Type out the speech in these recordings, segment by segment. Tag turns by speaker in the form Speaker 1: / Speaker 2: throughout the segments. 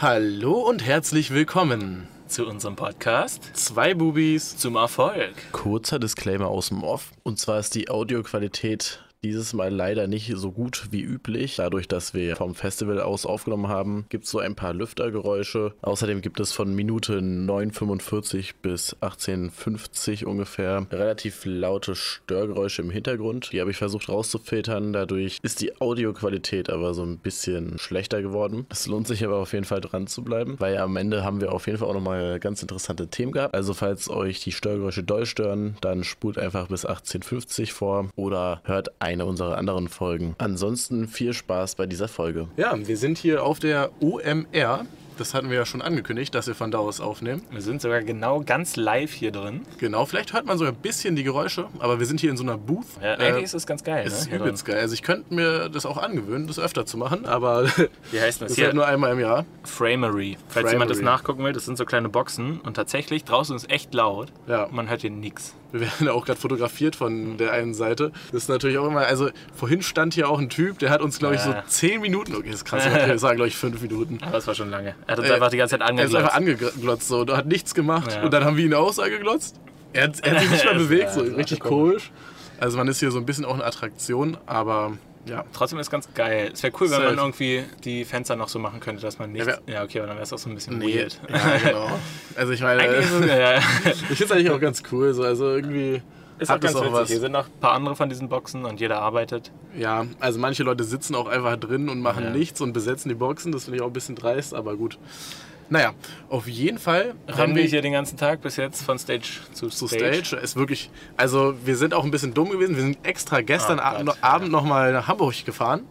Speaker 1: Hallo und herzlich willkommen
Speaker 2: zu unserem Podcast
Speaker 1: Zwei Bubis
Speaker 2: zum Erfolg.
Speaker 1: Kurzer Disclaimer aus dem Off. Und zwar ist die Audioqualität dieses Mal leider nicht so gut wie üblich. Dadurch, dass wir vom Festival aus aufgenommen haben, gibt es so ein paar Lüftergeräusche. Außerdem gibt es von Minute 9,45 bis 18,50 ungefähr relativ laute Störgeräusche im Hintergrund. Die habe ich versucht rauszufiltern. Dadurch ist die Audioqualität aber so ein bisschen schlechter geworden. Es lohnt sich aber auf jeden Fall dran zu bleiben, weil am Ende haben wir auf jeden Fall auch nochmal ganz interessante Themen gehabt. Also falls euch die Störgeräusche doll stören, dann spult einfach bis 18,50 vor oder hört eine unserer anderen Folgen. Ansonsten viel Spaß bei dieser Folge. Ja, wir sind hier auf der OMR. Das hatten wir ja schon angekündigt, dass wir von da aus aufnehmen.
Speaker 2: Wir sind sogar genau ganz live hier drin.
Speaker 1: Genau, vielleicht hört man sogar ein bisschen die Geräusche, aber wir sind hier in so einer Booth.
Speaker 2: Ja, eigentlich äh, ist das ganz geil.
Speaker 1: Es ist ne? übelst geil. Also ich könnte mir das auch angewöhnen, das öfter zu machen, aber
Speaker 2: Wie heißt das,
Speaker 1: das
Speaker 2: hier?
Speaker 1: Halt nur einmal im Jahr.
Speaker 2: Framery. Falls
Speaker 1: Framery.
Speaker 2: jemand das nachgucken will, das sind so kleine Boxen und tatsächlich draußen ist echt laut.
Speaker 1: Ja.
Speaker 2: Man hört hier nichts.
Speaker 1: Wir werden ja auch gerade fotografiert von der einen Seite. Das ist natürlich auch immer, also vorhin stand hier auch ein Typ, der hat uns, glaube ich, so. 10 Minuten, okay, das ist krass, das waren, glaube ich, 5 Minuten.
Speaker 2: Aber das war schon lange. Er hat uns
Speaker 1: Äh,
Speaker 2: einfach die ganze Zeit
Speaker 1: Er ist
Speaker 2: angeglotzt.
Speaker 1: einfach angeglotzt so, und hat nichts gemacht.
Speaker 2: Ja.
Speaker 1: Und dann haben wir ihn auch so angeglotzt. Er hat, er hat sich nicht mal bewegt, so richtig komisch. Also man ist hier so ein bisschen auch eine Attraktion, aber ja.
Speaker 2: Trotzdem ist ganz geil. Es wäre cool, wenn man irgendwie die Fenster noch so machen könnte, dass man nicht.
Speaker 1: Ja,
Speaker 2: Ja, okay, aber dann wäre es auch so ein bisschen
Speaker 1: Nee,
Speaker 2: weird.
Speaker 1: ja, genau. Also ich meine,
Speaker 2: es, ja, ja.
Speaker 1: ich finde es eigentlich auch ganz cool. So. Also irgendwie
Speaker 2: ist auch ganz
Speaker 1: auch
Speaker 2: witzig.
Speaker 1: was.
Speaker 2: Hier sind noch ein paar andere von diesen Boxen und jeder arbeitet.
Speaker 1: Ja, also manche Leute sitzen auch einfach drin und machen nichts und besetzen die Boxen. Das finde ich auch ein bisschen dreist, aber gut. Naja, auf jeden Fall
Speaker 2: Rennen wir hier den ganzen Tag bis jetzt von Stage zu
Speaker 1: zu
Speaker 2: Stage.
Speaker 1: Stage. Ist wirklich, also wir sind auch ein bisschen dumm gewesen. Wir sind extra gestern
Speaker 2: Oh
Speaker 1: Abend, Abend noch mal nach Hamburg gefahren,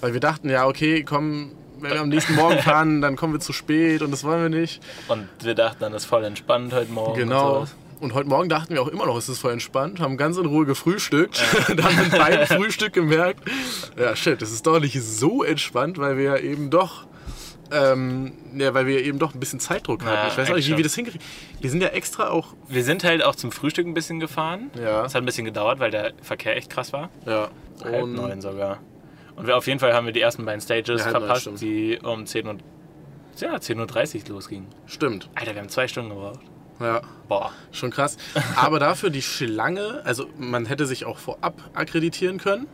Speaker 1: weil wir dachten, ja okay, komm, wenn wir am nächsten Morgen fahren, dann kommen wir zu spät und das wollen wir nicht.
Speaker 2: Und wir dachten dann, das ist voll entspannt heute Morgen.
Speaker 1: Genau.
Speaker 2: Und.
Speaker 1: Und heute Morgen dachten wir auch immer noch, es ist voll entspannt, haben ganz in Ruhe gefrühstückt. dann mit beim Frühstück gemerkt, ja shit, das ist doch nicht so entspannt, weil wir ja eben doch, ähm, ja, weil wir eben doch ein bisschen Zeitdruck hatten.
Speaker 2: Ja,
Speaker 1: ich weiß auch nicht, wie wir das hinkriegen. Wir sind ja extra auch,
Speaker 2: Wir sind halt auch zum Frühstück ein bisschen gefahren.
Speaker 1: Ja.
Speaker 2: Es hat ein bisschen gedauert, weil der Verkehr echt krass war.
Speaker 1: ja,
Speaker 2: Halb
Speaker 1: und
Speaker 2: neun sogar. Und wir, auf jeden Fall haben wir die ersten beiden Stages
Speaker 1: Ja, neun,
Speaker 2: verpasst,
Speaker 1: stimmt.
Speaker 2: die um 10 Uhr, ja, 10.30 Uhr losgingen.
Speaker 1: stimmt,
Speaker 2: Alter, wir haben zwei Stunden gebraucht.
Speaker 1: ja.
Speaker 2: Boah.
Speaker 1: Schon krass. Aber dafür die Schlange, also man hätte sich auch vorab akkreditieren können.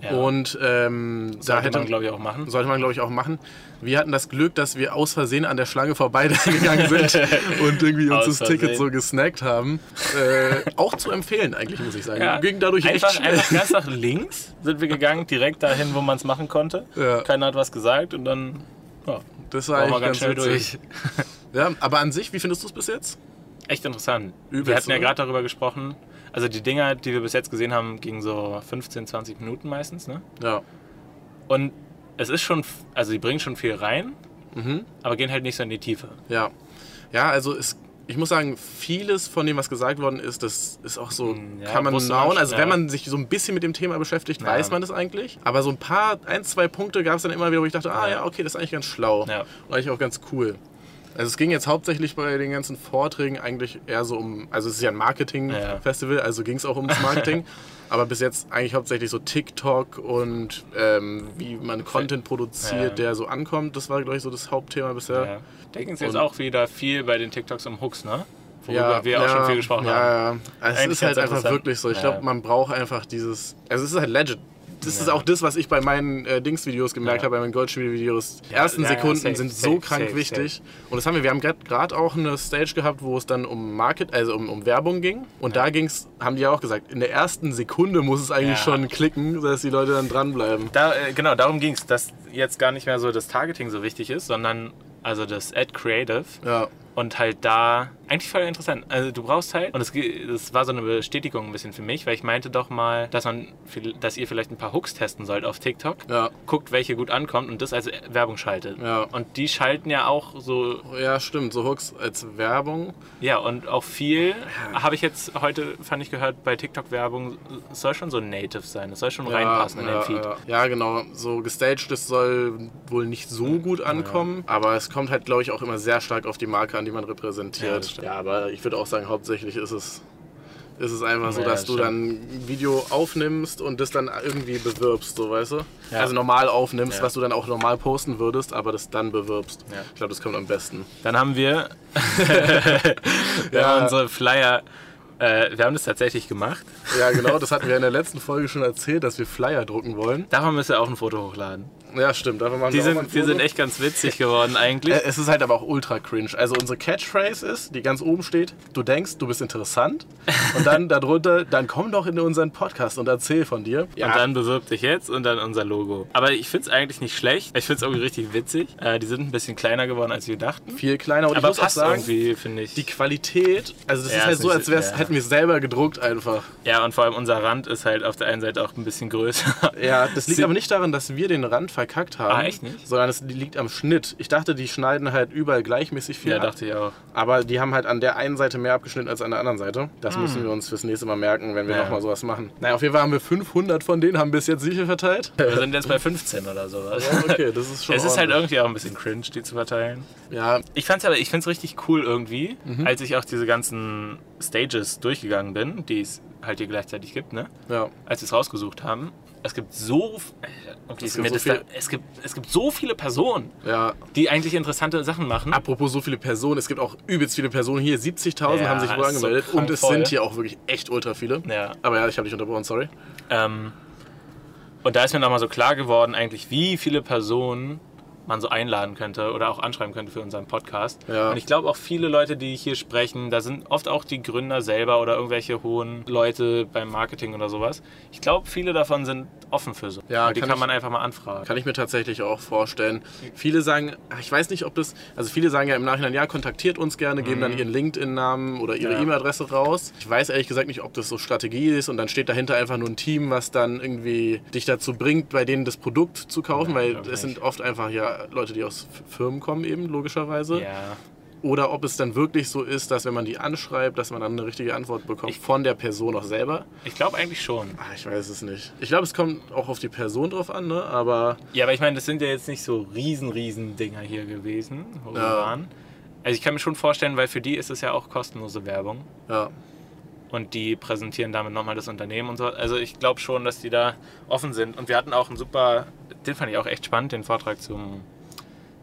Speaker 2: Ja.
Speaker 1: Und ähm, da
Speaker 2: Sollte
Speaker 1: hätte
Speaker 2: man, glaube ich, auch machen.
Speaker 1: Sollte man, glaube ich, auch machen. Wir hatten das Glück, dass wir aus Versehen an der Schlange vorbeigegangen sind und irgendwie uns das Ticket so gesnackt haben. Äh, auch zu empfehlen, eigentlich, muss ich sagen.
Speaker 2: Ja.
Speaker 1: Ging dadurch
Speaker 2: einfach,
Speaker 1: echt schnell.
Speaker 2: einfach ganz nach links sind wir gegangen, direkt dahin, wo man es machen konnte.
Speaker 1: Ja.
Speaker 2: Keiner hat was gesagt und dann ja,
Speaker 1: Das war eigentlich
Speaker 2: ganz
Speaker 1: ganz, witzig.
Speaker 2: durch.
Speaker 1: Ja, aber an sich, wie findest du es bis jetzt?
Speaker 2: Echt interessant.
Speaker 1: Übelst,
Speaker 2: wir hatten ja gerade darüber gesprochen. Also die Dinger, die wir bis jetzt gesehen haben, gingen so 15, 20 Minuten meistens. Ne?
Speaker 1: Ja.
Speaker 2: Und es ist schon, also die bringen schon viel rein,
Speaker 1: Mhm.
Speaker 2: aber gehen halt nicht so in die Tiefe.
Speaker 1: Ja. Ja, also es, ich muss sagen, vieles von dem, was gesagt worden ist, das ist auch so,
Speaker 2: Hm, ja,
Speaker 1: kann man nauen. Also wenn man sich so ein bisschen mit dem Thema beschäftigt,
Speaker 2: Ja.
Speaker 1: weiß man das eigentlich. Aber so ein paar, ein, zwei Punkte gab es dann immer wieder, wo ich dachte, ah
Speaker 2: Ja.
Speaker 1: ja, okay, das ist eigentlich ganz schlau.
Speaker 2: Ja.
Speaker 1: Und eigentlich auch ganz cool. Also es ging jetzt hauptsächlich bei den ganzen Vorträgen eigentlich eher so um, also es ist ja ein Marketing-Festival, also ging es auch ums Marketing. aber bis jetzt eigentlich hauptsächlich so TikTok und ähm, wie man Content produziert,
Speaker 2: Ja.
Speaker 1: der so ankommt. Das war, glaube ich, so das Hauptthema bisher.
Speaker 2: Ja. Da ging es jetzt auch wieder viel bei den TikToks um Hooks, ne? Worüber
Speaker 1: Ja,
Speaker 2: wir auch
Speaker 1: ja,
Speaker 2: schon viel gesprochen
Speaker 1: ja,
Speaker 2: haben.
Speaker 1: Ja, Also es ist halt einfach wirklich so. Ich
Speaker 2: Ja.
Speaker 1: glaube, man braucht einfach dieses. Also es ist halt legit. Das ist auch das, was ich bei meinen äh, Dings-Videos gemerkt
Speaker 2: Ja.
Speaker 1: habe, bei meinen Goldspiel-Videos. Die ersten Sekunden
Speaker 2: safe,
Speaker 1: sind so
Speaker 2: safe,
Speaker 1: krank
Speaker 2: safe,
Speaker 1: wichtig. Und das haben wir, wir haben gerade auch eine Stage gehabt, wo es dann um Market, also um, um Werbung ging. Und da ging's, haben die ja auch gesagt, in der ersten Sekunde muss es eigentlich schon klicken, dass die Leute dann dranbleiben.
Speaker 2: Da, äh, genau, darum ging es, dass jetzt gar nicht mehr so das Targeting so wichtig ist, sondern also das Ad Creative
Speaker 1: Ja,
Speaker 2: und halt da eigentlich voll interessant. Also du brauchst halt und es das war so eine Bestätigung ein bisschen für mich, weil ich meinte doch mal, dass man dass ihr vielleicht ein paar Hooks testen sollt auf TikTok.
Speaker 1: ja,
Speaker 2: Guckt, welche gut ankommt und das als Werbung schaltet.
Speaker 1: Ja.
Speaker 2: Und die schalten ja auch so
Speaker 1: ja, stimmt. So Hooks als Werbung.
Speaker 2: Ja, und auch viel habe ich jetzt heute, fand ich gehört, bei TikTok-Werbung, es soll schon so native sein. Es soll schon reinpassen in
Speaker 1: ja,
Speaker 2: den Feed.
Speaker 1: Ja. ja, genau. So gestaged, das soll wohl nicht so gut ankommen. Aber es kommt halt, glaube ich, auch immer sehr stark auf die Marke an, die man
Speaker 2: Ja,
Speaker 1: repräsentiert.
Speaker 2: Stimmt.
Speaker 1: Ja, aber ich würde auch sagen, hauptsächlich ist es ist es einfach so,
Speaker 2: Ja,
Speaker 1: dass du
Speaker 2: stimmt.
Speaker 1: dann ein Video aufnimmst und das dann irgendwie bewirbst, so weißt du?
Speaker 2: Ja.
Speaker 1: Also normal aufnimmst,
Speaker 2: Ja.
Speaker 1: was du dann auch normal posten würdest, aber das dann bewirbst.
Speaker 2: Ja.
Speaker 1: Ich glaube, das kommt am besten.
Speaker 2: Dann haben wir, wir
Speaker 1: Ja.
Speaker 2: haben unsere Flyer, äh, wir haben das tatsächlich gemacht.
Speaker 1: Ja, genau, das hatten wir in der letzten Folge schon erzählt, dass wir Flyer drucken wollen.
Speaker 2: Davon müsst ihr auch ein Foto hochladen.
Speaker 1: Ja, stimmt. Davon machen
Speaker 2: Die
Speaker 1: auch
Speaker 2: sind, die sind echt ganz witzig geworden eigentlich.
Speaker 1: Äh, Es ist halt aber auch ultra cringe. Also unsere Catchphrase ist, die ganz oben steht, du denkst, du bist interessant. Und dann darunter, dann komm doch in unseren Podcast und erzähl von dir.
Speaker 2: Und dann bewirb dich jetzt und dann unser Logo. Aber ich finde es eigentlich nicht schlecht. Ich finde es irgendwie richtig witzig. Äh, die sind ein bisschen kleiner geworden, als wir dachten.
Speaker 1: viel kleiner. Und
Speaker 2: Aber
Speaker 1: ich muss auch
Speaker 2: passt
Speaker 1: sagen,
Speaker 2: irgendwie, finde ich.
Speaker 1: die Qualität, also das
Speaker 2: Ja,
Speaker 1: ist halt so, als wär's,
Speaker 2: ja.
Speaker 1: hätten wir es selber gedruckt einfach.
Speaker 2: ja, und vor allem unser Rand ist halt auf der einen Seite auch ein bisschen größer.
Speaker 1: Ja, das liegt aber nicht daran, dass wir den Rand verkackt haben.
Speaker 2: Ah, echt nicht?
Speaker 1: Sondern es liegt am Schnitt. Ich dachte, die schneiden halt überall gleichmäßig viel
Speaker 2: Ja,
Speaker 1: ab.
Speaker 2: dachte ich auch.
Speaker 1: Aber die haben halt an der einen Seite mehr abgeschnitten als an der anderen Seite. Das müssen wir uns fürs nächste Mal merken, wenn wir
Speaker 2: Ja.
Speaker 1: nochmal sowas machen. Naja, auf jeden Fall haben wir 500 von denen, haben bis jetzt sicher verteilt.
Speaker 2: Wir sind jetzt bei 15 oder sowas.
Speaker 1: Ja, okay, das ist schon
Speaker 2: Es ist halt irgendwie auch ein bisschen cringe, die zu verteilen.
Speaker 1: Ja,
Speaker 2: Ich fand's aber, ich find's richtig cool irgendwie,
Speaker 1: Mhm.
Speaker 2: als ich auch diese ganzen Stages durchgegangen bin, die es halt hier gleichzeitig gibt, ne?
Speaker 1: ja.
Speaker 2: Als wir es rausgesucht haben. Es gibt so, äh, okay,
Speaker 1: Es gibt so
Speaker 2: da, es gibt es gibt so viele Personen,
Speaker 1: Ja,
Speaker 2: die eigentlich interessante Sachen machen.
Speaker 1: apropos so viele Personen, es gibt auch übelst viele Personen hier. 70.000
Speaker 2: Ja,
Speaker 1: haben sich wohl
Speaker 2: so
Speaker 1: angemeldet
Speaker 2: krank
Speaker 1: und es
Speaker 2: voll.
Speaker 1: sind hier auch wirklich echt ultra viele.
Speaker 2: Ja.
Speaker 1: Aber ja, ich habe dich unterbrochen, sorry.
Speaker 2: Ähm, und da ist mir nochmal so klar geworden, eigentlich, wie viele Personen man so einladen könnte oder auch anschreiben könnte für unseren Podcast.
Speaker 1: Ja.
Speaker 2: Und ich glaube auch viele Leute, die hier sprechen, da sind oft auch die Gründer selber oder irgendwelche hohen Leute beim Marketing oder sowas. Ich glaube, viele davon sind offen für so.
Speaker 1: Ja,
Speaker 2: Und die
Speaker 1: kann
Speaker 2: kann
Speaker 1: ich-
Speaker 2: man einfach mal anfragen.
Speaker 1: Kann ich mir tatsächlich auch vorstellen. Viele sagen, ich weiß nicht, ob das, also viele sagen ja im Nachhinein, ja, kontaktiert uns gerne, geben dann ihren LinkedIn-Namen oder ihre
Speaker 2: Mhm. Ja.
Speaker 1: E-Mail-Adresse raus. Ich weiß ehrlich gesagt nicht, ob das so Strategie ist und dann steht dahinter einfach nur ein Team, was dann irgendwie dich dazu bringt, bei denen das Produkt zu kaufen,
Speaker 2: Ja,
Speaker 1: weil es sind oft einfach ja Leute, die aus Firmen kommen eben, logischerweise.
Speaker 2: Ja.
Speaker 1: Oder ob es dann wirklich so ist, dass wenn man die anschreibt, dass man dann eine richtige Antwort bekommt
Speaker 2: Ich-
Speaker 1: von der Person auch selber.
Speaker 2: Ich glaube eigentlich schon.
Speaker 1: Ach, ich weiß es nicht. Ich glaube, es kommt auch auf die Person drauf an, ne? aber
Speaker 2: Ja, aber ich meine, das sind ja jetzt nicht so riesen, riesen Dinger hier gewesen, wo wir
Speaker 1: Ja.
Speaker 2: waren. Also ich kann mir schon vorstellen, weil für die ist es ja auch kostenlose Werbung.
Speaker 1: ja.
Speaker 2: Und die präsentieren damit nochmal das Unternehmen und so. Also ich glaube schon, dass die da offen sind. Und wir hatten auch einen super, den fand ich auch echt spannend, den Vortrag zum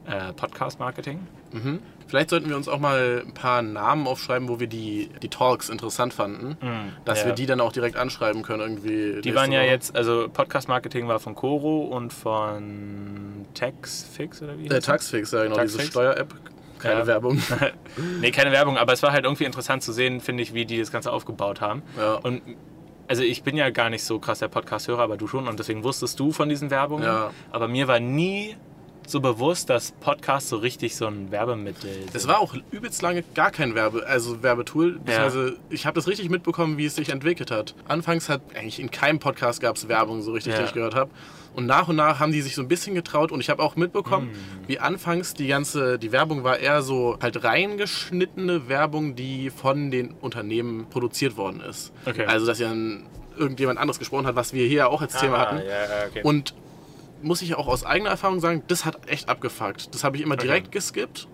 Speaker 2: äh, Podcast-Marketing.
Speaker 1: Mhm. Vielleicht sollten wir uns auch mal ein paar Namen aufschreiben, wo wir die, die Talks interessant fanden, dass
Speaker 2: ja.
Speaker 1: wir die dann auch direkt anschreiben können irgendwie.
Speaker 2: Die waren ja jetzt, also Podcast-Marketing war von Coro und von Taxfix oder wie?
Speaker 1: Äh? Taxfix, ja genau, diese
Speaker 2: Taxfix?
Speaker 1: Steuer-App. Keine
Speaker 2: Ja.
Speaker 1: Werbung.
Speaker 2: nee, keine Werbung, aber es war halt irgendwie interessant zu sehen, finde ich, wie die das Ganze aufgebaut haben.
Speaker 1: Ja.
Speaker 2: Und also ich bin ja gar nicht so krass der Podcast-Hörer, aber du schon und deswegen wusstest du von diesen Werbungen.
Speaker 1: Ja.
Speaker 2: Aber mir war nie so bewusst, dass Podcasts so richtig so ein Werbemittel sind.
Speaker 1: Es war auch übelst lange gar kein Werbe, also Werbetool. beziehungsweise Ich habe das richtig mitbekommen, wie es sich entwickelt hat. Anfangs hat eigentlich in keinem Podcast gab es Werbung, so richtig,
Speaker 2: Ja.
Speaker 1: die ich gehört habe. Und nach und nach haben die sich so ein bisschen getraut und ich habe auch mitbekommen,
Speaker 2: Mm.
Speaker 1: wie anfangs die ganze, die Werbung war eher so halt reingeschnittene Werbung, die von den Unternehmen produziert worden ist.
Speaker 2: Okay.
Speaker 1: Also dass ja irgendjemand anderes gesprochen hat, was wir hier auch als Thema
Speaker 2: Ah,
Speaker 1: hatten.
Speaker 2: Ja, ja, okay.
Speaker 1: Und muss ich auch aus eigener Erfahrung sagen, das hat echt abgefuckt. Das habe ich immer
Speaker 2: Okay.
Speaker 1: direkt geskippt.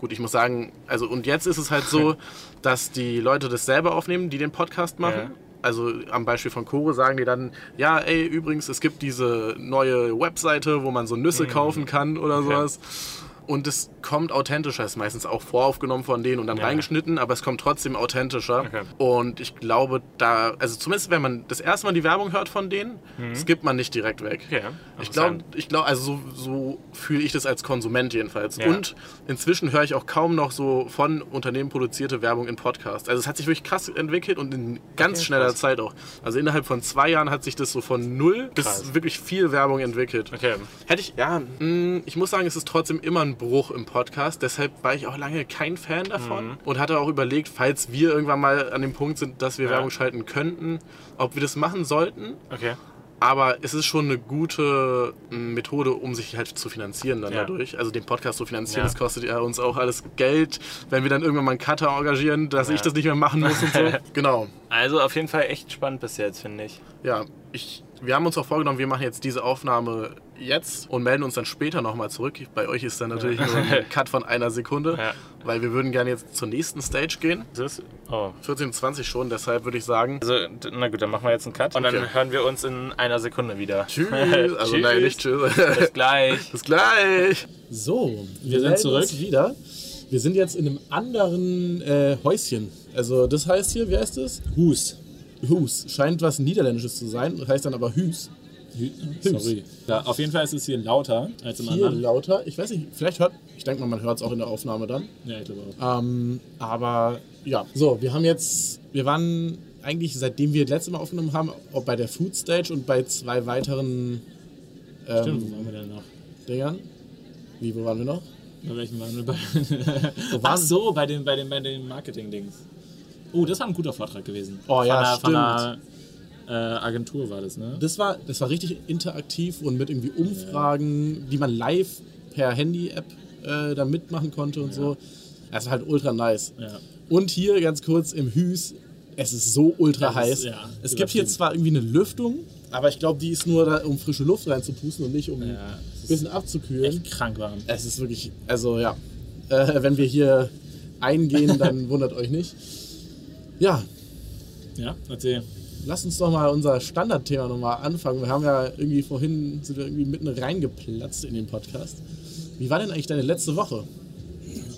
Speaker 1: Gut, ich muss sagen, also und jetzt ist es halt so, dass die Leute das selber aufnehmen, die den Podcast machen.
Speaker 2: Ja.
Speaker 1: Also am Beispiel von Kore sagen die dann, ja, ey, übrigens, es gibt diese neue Webseite, wo man so Nüsse kaufen kann oder
Speaker 2: Mhm. Okay.
Speaker 1: sowas. Und es kommt authentischer, ist meistens auch voraufgenommen von denen und dann
Speaker 2: Ja.
Speaker 1: reingeschnitten, aber es kommt trotzdem authentischer.
Speaker 2: Okay.
Speaker 1: Und ich glaube, da, also zumindest wenn man das erste Mal die Werbung hört von denen, skippt man nicht direkt weg.
Speaker 2: Okay,
Speaker 1: Ich glaube, ich glaub, also so, so fühle ich das als Konsument jedenfalls.
Speaker 2: Ja.
Speaker 1: Und inzwischen höre ich auch kaum noch so von Unternehmen produzierte Werbung in Podcasts. Also es hat sich wirklich krass entwickelt und in ganz
Speaker 2: Okay,
Speaker 1: schneller
Speaker 2: krass.
Speaker 1: Zeit auch. Also innerhalb von zwei Jahren hat sich das so von null
Speaker 2: Krass.
Speaker 1: bis wirklich viel Werbung entwickelt.
Speaker 2: Okay.
Speaker 1: Hätte ich, ja, mh, ich muss sagen, es ist trotzdem immer ein Bruch im Podcast. Deshalb war ich auch lange kein Fan davon
Speaker 2: Mhm.
Speaker 1: und hatte auch überlegt, falls wir irgendwann mal an dem Punkt sind, dass wir
Speaker 2: Ja.
Speaker 1: Werbung schalten könnten, ob wir das machen sollten.
Speaker 2: Okay.
Speaker 1: Aber es ist schon eine gute mh, Methode, um sich halt zu finanzieren dann
Speaker 2: Ja.
Speaker 1: dadurch. Also den Podcast zu finanzieren,
Speaker 2: Ja.
Speaker 1: das kostet ja uns auch alles Geld, wenn wir dann irgendwann mal einen Cutter engagieren, dass
Speaker 2: Ja.
Speaker 1: ich das nicht mehr machen muss und so. genau.
Speaker 2: Also auf jeden Fall echt spannend bis jetzt, finde ich.
Speaker 1: Ja, ich, wir haben uns auch vorgenommen, wir machen jetzt diese Aufnahme
Speaker 3: jetzt und melden uns dann später nochmal zurück. Bei euch ist dann natürlich nur ein Cut von einer Sekunde,
Speaker 4: Ja.
Speaker 3: weil wir würden gerne jetzt zur nächsten Stage gehen.
Speaker 4: Das ist, oh.
Speaker 3: 14.20 schon, deshalb würde ich sagen,
Speaker 4: Also, na gut, dann machen wir jetzt einen Cut. Und
Speaker 3: Okay.
Speaker 4: dann hören wir uns in einer Sekunde wieder.
Speaker 3: tschüss. Also nein, nicht tschüss.
Speaker 4: Bis gleich.
Speaker 3: Bis gleich.
Speaker 1: So, wir,
Speaker 4: sind
Speaker 1: melden
Speaker 4: zurück.
Speaker 1: Uns wieder. Wir sind jetzt in einem anderen äh, Häuschen. Also das heißt hier, wie heißt es?
Speaker 4: Hus.
Speaker 1: Hus. Scheint was Niederländisches zu sein, heißt dann aber Hus.
Speaker 2: Sorry. Ja, auf jeden Fall ist es hier lauter als im
Speaker 1: Hier
Speaker 2: anderen.
Speaker 1: lauter. Ich weiß nicht, vielleicht hört, ich denke mal, man hört es auch in der Aufnahme dann.
Speaker 2: Ja, ich glaube auch.
Speaker 1: Ähm, aber ja, so, wir haben jetzt, wir waren eigentlich, seitdem wir das letzte Mal aufgenommen haben, auch bei der Food Stage und bei zwei weiteren ähm,
Speaker 2: Stimmt, wo waren wir denn noch?
Speaker 1: Dingern. Wie, wo waren wir noch?
Speaker 2: Bei welchem waren wir bei? Ach so, bei den, bei den, bei den Marketing-Dings. Oh, das war ein guter Vortrag gewesen.
Speaker 1: Oh ja,
Speaker 2: von der, Von der äh, Agentur war das, ne?
Speaker 1: Das war, das war richtig interaktiv und mit irgendwie Umfragen, die man live per Handy-App äh, da mitmachen konnte und so. Das war halt ultra nice. Und hier ganz kurz im Hüs, es ist so ultra
Speaker 2: ist,
Speaker 1: heiß.
Speaker 2: ja,
Speaker 1: es gibt hier zwar irgendwie eine Lüftung, aber ich glaube, die ist nur da, um frische Luft reinzupusten und nicht um ein
Speaker 2: ist
Speaker 1: bisschen abzukühlen.
Speaker 2: echt krank warm.
Speaker 1: Es ist wirklich, also ja, äh, wenn wir hier eingehen, dann wundert euch nicht. Ja,
Speaker 2: Ja, erzähl.
Speaker 1: Lass uns doch mal unser Standardthema nochmal anfangen. Wir haben ja irgendwie vorhin, sind wir irgendwie mitten reingeplatzt in den Podcast. Wie war denn eigentlich deine letzte Woche?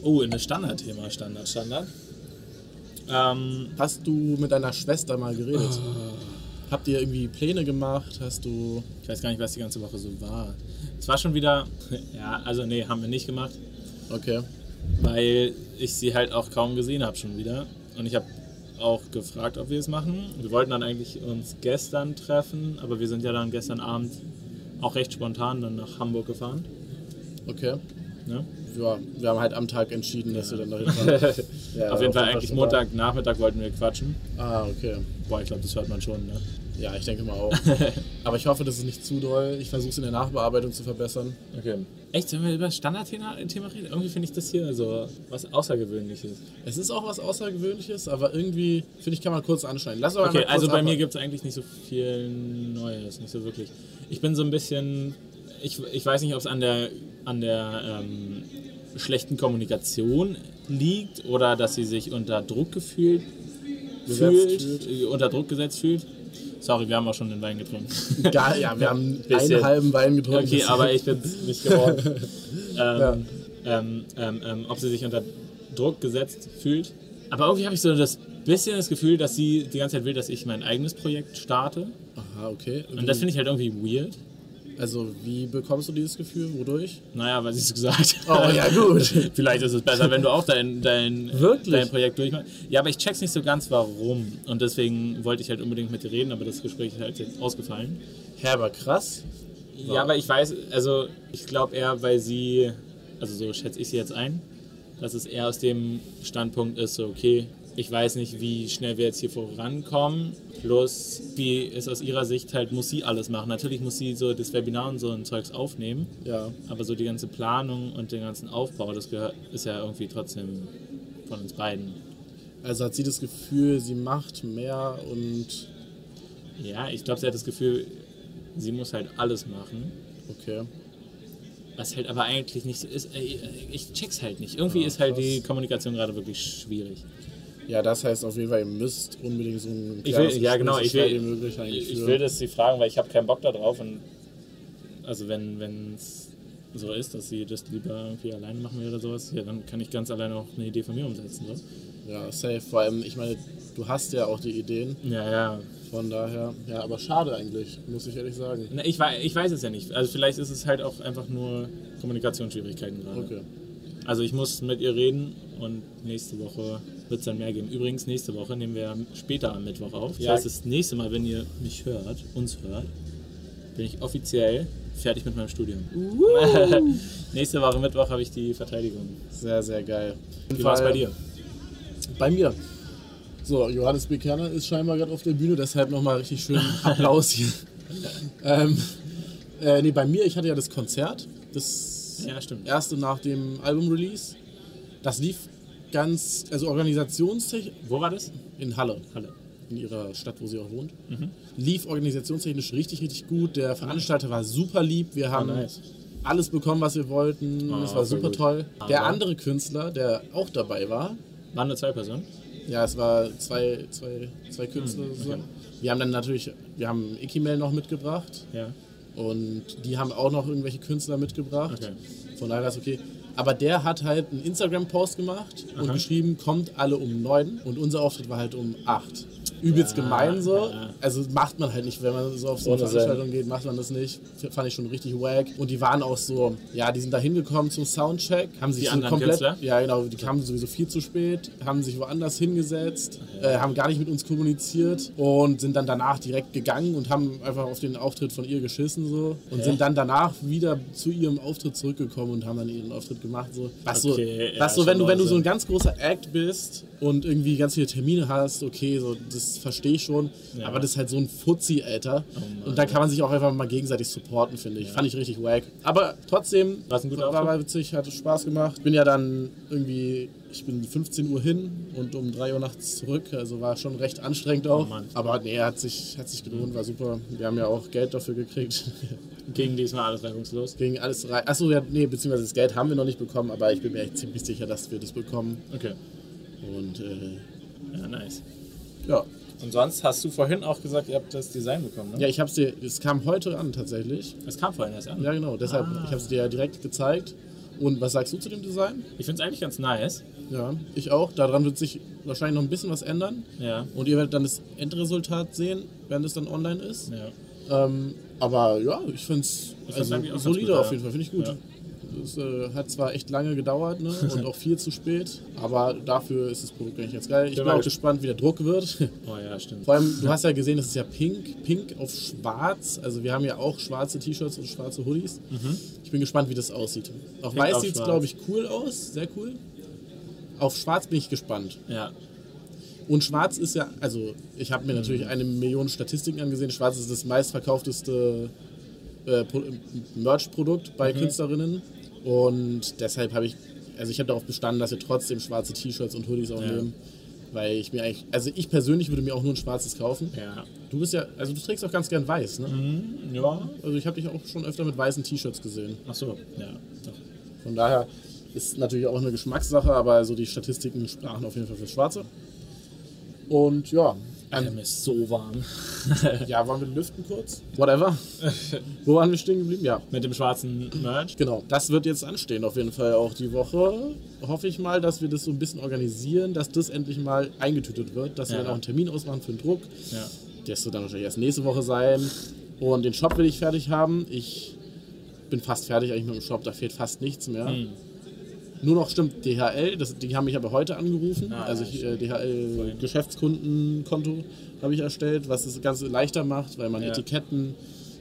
Speaker 2: Oh, in das Standardthema, Standard, Standard. Ähm,
Speaker 1: Hast du mit deiner Schwester mal geredet?
Speaker 2: Ah.
Speaker 1: Habt ihr irgendwie Pläne gemacht? Hast du.
Speaker 2: ich weiß gar nicht, was die ganze Woche so war. Es war schon wieder, ja, also nee, haben wir nicht gemacht,
Speaker 1: Okay.
Speaker 2: weil ich sie halt auch kaum gesehen habe schon wieder. Und ich habe auch gefragt, ob wir es machen. Wir wollten dann eigentlich uns gestern treffen, aber wir sind ja dann gestern Abend auch recht spontan dann nach Hamburg gefahren.
Speaker 1: Okay.
Speaker 2: Ne?
Speaker 1: Ja, wir haben halt am Tag entschieden, dass wir dann dahin fahren. Ja,
Speaker 2: auf jeden Fall eigentlich. Montagnachmittag wollten wir quatschen.
Speaker 1: Ah, okay.
Speaker 2: Boah, ich glaube, das hört man schon, ne?
Speaker 1: Ja, ich denke mal auch. Aber ich hoffe, das ist nicht zu doll. Ich versuche es in der Nachbearbeitung zu verbessern.
Speaker 2: Okay. Echt, wenn wir über das Standardthema Thema reden? Irgendwie finde ich das hier so was Außergewöhnliches.
Speaker 1: Es ist auch was Außergewöhnliches, aber irgendwie, finde ich, kann man kurz anschneiden. Lass aber
Speaker 2: Okay, also bei
Speaker 1: ab-
Speaker 2: mir gibt es eigentlich nicht so viel Neues, nicht so wirklich. Ich bin so ein bisschen, ich, ich weiß nicht, ob es an der, an der ähm, schlechten Kommunikation liegt oder dass sie sich unter Druck gefühlt
Speaker 1: Gesetzt
Speaker 2: fühlt, äh, unter Druck gesetzt fühlt. Sorry, wir haben auch schon den Wein getrunken.
Speaker 1: Ja, ja, wir haben einen halben Wein getrunken.
Speaker 2: Okay, aber ich bin es nicht geworden. ähm,
Speaker 1: Ja.
Speaker 2: ähm, ähm, ähm, ob sie sich unter Druck gesetzt fühlt. Aber irgendwie habe ich so das bisschen das Gefühl, dass sie die ganze Zeit will, dass ich mein eigenes Projekt starte.
Speaker 1: Aha, okay.
Speaker 2: Und das finde ich halt irgendwie weird.
Speaker 1: Also, wie bekommst du dieses Gefühl? Wodurch?
Speaker 2: Naja, weil sie es gesagt
Speaker 1: Oh, ja, gut.
Speaker 2: Vielleicht ist es besser, wenn du auch dein, dein,
Speaker 1: Wirklich?
Speaker 2: dein Projekt durchmachst. Ja, aber ich check's nicht so ganz, warum. Und deswegen wollte ich halt unbedingt mit dir reden, aber das Gespräch ist halt jetzt ausgefallen.
Speaker 1: Ja, aber krass.
Speaker 2: Ja, aber ich weiß, also ich glaube eher, weil sie, also so schätze ich sie jetzt ein, dass es eher aus dem Standpunkt ist, so okay, ich weiß nicht, wie schnell wir jetzt hier vorankommen, plus wie es aus ihrer Sicht halt, muss sie alles machen. Natürlich muss sie so das Webinar und so ein Zeugs aufnehmen,
Speaker 1: Ja.
Speaker 2: aber so die ganze Planung und den ganzen Aufbau, das gehört, ist ja irgendwie trotzdem von uns beiden.
Speaker 1: Also hat sie das Gefühl, sie macht mehr und.
Speaker 2: Ja, ich glaube, sie hat das Gefühl, sie muss halt alles machen.
Speaker 1: Okay.
Speaker 2: Was halt aber eigentlich nicht so ist. Ey, Ich check's halt nicht. Irgendwie ist halt die Kommunikation gerade wirklich schwierig.
Speaker 1: Ja, das heißt auf jeden Fall, ihr müsst unbedingt so ein
Speaker 2: Ich will, ja genau, ich will,
Speaker 1: wie möglich eigentlich
Speaker 2: ich
Speaker 1: führen.
Speaker 2: will das sie fragen, weil ich habe keinen Bock da drauf und also wenn es so ist, dass sie das lieber irgendwie alleine machen will oder sowas, ja, dann kann ich ganz alleine auch eine Idee von mir umsetzen. So.
Speaker 1: Ja, safe. Vor allem, ich meine, du hast ja auch die Ideen.
Speaker 2: Ja, ja.
Speaker 1: Von daher, ja, aber schade eigentlich, muss ich ehrlich sagen.
Speaker 2: Na, ich, wei- ich weiß es ja nicht. Also vielleicht ist es halt auch einfach nur Kommunikationsschwierigkeiten gerade.
Speaker 1: Okay.
Speaker 2: Also ich muss mit ihr reden und nächste Woche wird es dann mehr geben. Übrigens, nächste Woche nehmen wir später am Mittwoch auf. Das
Speaker 1: Ja.
Speaker 2: heißt, das nächste Mal, wenn ihr mich hört, uns hört, bin ich offiziell fertig mit meinem Studium. nächste Woche Mittwoch habe ich die Verteidigung.
Speaker 1: Sehr, sehr geil.
Speaker 2: Wie war es bei dir?
Speaker 1: Bei mir. So, Johannes B. Kerner ist scheinbar gerade auf der Bühne, deshalb nochmal richtig schön Applaus hier. ähm, äh, nee, bei mir, ich hatte ja das Konzert, das
Speaker 2: Ja, stimmt.
Speaker 1: erste nach dem Album-Release. Das lief ganz, also organisationstechnisch
Speaker 2: Wo war das?
Speaker 1: in Halle.
Speaker 2: Halle.
Speaker 1: in ihrer Stadt, wo sie auch wohnt.
Speaker 2: Mhm.
Speaker 1: Lief organisationstechnisch richtig, richtig gut. Der Veranstalter war super lieb. Wir haben
Speaker 2: Ah, nice.
Speaker 1: alles bekommen, was wir wollten.
Speaker 2: Ah,
Speaker 1: es war super
Speaker 2: gut.
Speaker 1: toll. Der
Speaker 2: Aber-
Speaker 1: andere Künstler, der auch dabei war,
Speaker 2: Waren nur zwei Personen?
Speaker 1: ja, es war zwei, zwei, zwei Künstler.
Speaker 2: Hm,
Speaker 1: sozusagen. Wir haben dann natürlich, wir haben Ikimel noch mitgebracht
Speaker 2: Ja.
Speaker 1: und die haben auch noch irgendwelche Künstler mitgebracht.
Speaker 2: Okay.
Speaker 1: Von daher ist okay. Aber der hat halt einen Instagram-Post gemacht und
Speaker 2: Aha.
Speaker 1: geschrieben, kommt alle um neun und unser Auftritt war halt um acht. Übelst
Speaker 2: Ja,
Speaker 1: gemein so.
Speaker 2: ja.
Speaker 1: Also macht man halt nicht, wenn man so auf so eine Veranstaltung geht, macht man das nicht. Fand ich schon richtig wack. Und die waren auch so, ja, die sind da hingekommen zum Soundcheck, haben sich
Speaker 2: Die
Speaker 1: so
Speaker 2: anderen
Speaker 1: komplett,
Speaker 2: Künstler?
Speaker 1: ja genau, die kamen sowieso viel zu spät, haben sich woanders hingesetzt, äh, haben gar nicht mit uns kommuniziert und sind dann danach direkt gegangen und haben einfach auf den Auftritt von ihr geschissen so und
Speaker 2: Ja.
Speaker 1: sind dann danach wieder zu ihrem Auftritt zurückgekommen und haben dann ihren Auftritt gemacht so. Was
Speaker 2: Okay,
Speaker 1: so,
Speaker 2: ja,
Speaker 1: was so wenn du wenn du so ein ganz großer Act bist und irgendwie ganz viele Termine hast, okay, so das verstehe ich schon,
Speaker 2: Ja.
Speaker 1: aber das ist halt so ein Fuzzi, Alter.
Speaker 2: Mann.
Speaker 1: und da kann man sich auch einfach mal gegenseitig supporten, finde ich. Fand ich richtig wack. Aber trotzdem
Speaker 2: War's ein guter
Speaker 1: war, war witzig, hat Spaß gemacht. Bin ja dann irgendwie, ich bin 15 Uhr hin und um 3 Uhr nachts zurück. Also war schon recht anstrengend auch.
Speaker 2: Oh.
Speaker 1: Aber nee, hat sich, hat sich gelohnt, war super. Wir haben ja auch Geld dafür gekriegt.
Speaker 2: Ging diesmal alles reibungslos.
Speaker 1: Ging alles rein. Achso, ja, nee, beziehungsweise das Geld haben wir noch nicht bekommen, aber ich bin mir echt ziemlich sicher, dass wir das bekommen.
Speaker 2: Okay.
Speaker 1: Und äh,
Speaker 2: Ja, nice.
Speaker 1: ja.
Speaker 2: Und sonst hast du vorhin auch gesagt, ihr habt das Design bekommen, ne?
Speaker 1: Ja, ich hab's dir, es kam heute an tatsächlich.
Speaker 2: Es kam vorhin erst an.
Speaker 1: Ja, genau, deshalb,
Speaker 2: Ah.
Speaker 1: ich habe es dir ja direkt gezeigt. Und was sagst du zu dem Design?
Speaker 2: Ich finde es eigentlich ganz nice.
Speaker 1: Ja, ich auch. Daran wird sich wahrscheinlich noch ein bisschen was ändern.
Speaker 2: Ja.
Speaker 1: Und ihr werdet dann das Endresultat sehen, wenn es dann online ist.
Speaker 2: Ja.
Speaker 1: Ähm, aber ja, ich finde es
Speaker 2: Ich find's
Speaker 1: also, solide auf jeden Fall, finde ich gut.
Speaker 2: Ja.
Speaker 1: Es äh, hat zwar echt lange gedauert ne? und auch viel zu spät, aber dafür ist das Produkt eigentlich ganz geil. Ich bin
Speaker 2: mal
Speaker 1: auch
Speaker 2: gesp-
Speaker 1: gespannt, wie der Druck wird.
Speaker 2: Oh ja, stimmt.
Speaker 1: Vor allem, du hast ja gesehen, das ist ja pink, pink auf schwarz. Also wir haben ja auch schwarze T-Shirts und schwarze Hoodies. Ich bin gespannt, wie das aussieht. Auf
Speaker 2: Pink
Speaker 1: weiß sieht es, glaube ich, cool aus. Sehr cool. Auf schwarz bin ich gespannt.
Speaker 2: Ja.
Speaker 1: Und schwarz ist ja, also ich habe mir natürlich eine Million Statistiken angesehen. Schwarz ist das meistverkaufteste äh, Pro- Merch-Produkt bei Künstlerinnen. Und deshalb habe ich, also ich habe darauf bestanden, dass wir trotzdem schwarze T-Shirts und Hoodies auch
Speaker 2: Ja.
Speaker 1: nehmen. Weil ich mir eigentlich, also ich persönlich würde mir auch nur ein schwarzes kaufen.
Speaker 2: Ja.
Speaker 1: Du bist ja, also du trägst auch ganz gern weiß, ne?
Speaker 2: Ja.
Speaker 1: Also ich habe dich auch schon öfter mit weißen T-Shirts gesehen.
Speaker 2: Ach so. Ja. Doch.
Speaker 1: Von daher ist natürlich auch eine Geschmackssache, aber so die Statistiken sprachen auf jeden Fall für Schwarze. Und ja,
Speaker 2: Alter,
Speaker 1: ähm,
Speaker 2: ist so warm.
Speaker 1: ja, wollen wir lüften kurz? Whatever. Wo waren wir stehen geblieben? Ja,
Speaker 2: Mit dem schwarzen Merch.
Speaker 1: genau. Das wird jetzt anstehen auf jeden Fall auch die Woche. Hoffe ich mal, dass wir das so ein bisschen organisieren, dass das endlich mal eingetütet wird, dass wir
Speaker 2: Ja.
Speaker 1: dann auch einen Termin ausmachen für den Druck.
Speaker 2: Ja.
Speaker 1: Das wird dann wahrscheinlich erst nächste Woche sein. Und den Shop will ich fertig haben. Ich bin fast fertig eigentlich mit dem Shop, da fehlt fast nichts mehr.
Speaker 2: Hm.
Speaker 1: Nur noch stimmt DHL, das, die haben mich aber heute angerufen.
Speaker 2: Ah,
Speaker 1: also
Speaker 2: ja,
Speaker 1: ich, äh, DHL. Geschäftskundenkonto habe ich erstellt, was das Ganze leichter macht, weil man
Speaker 2: Ja.
Speaker 1: Etiketten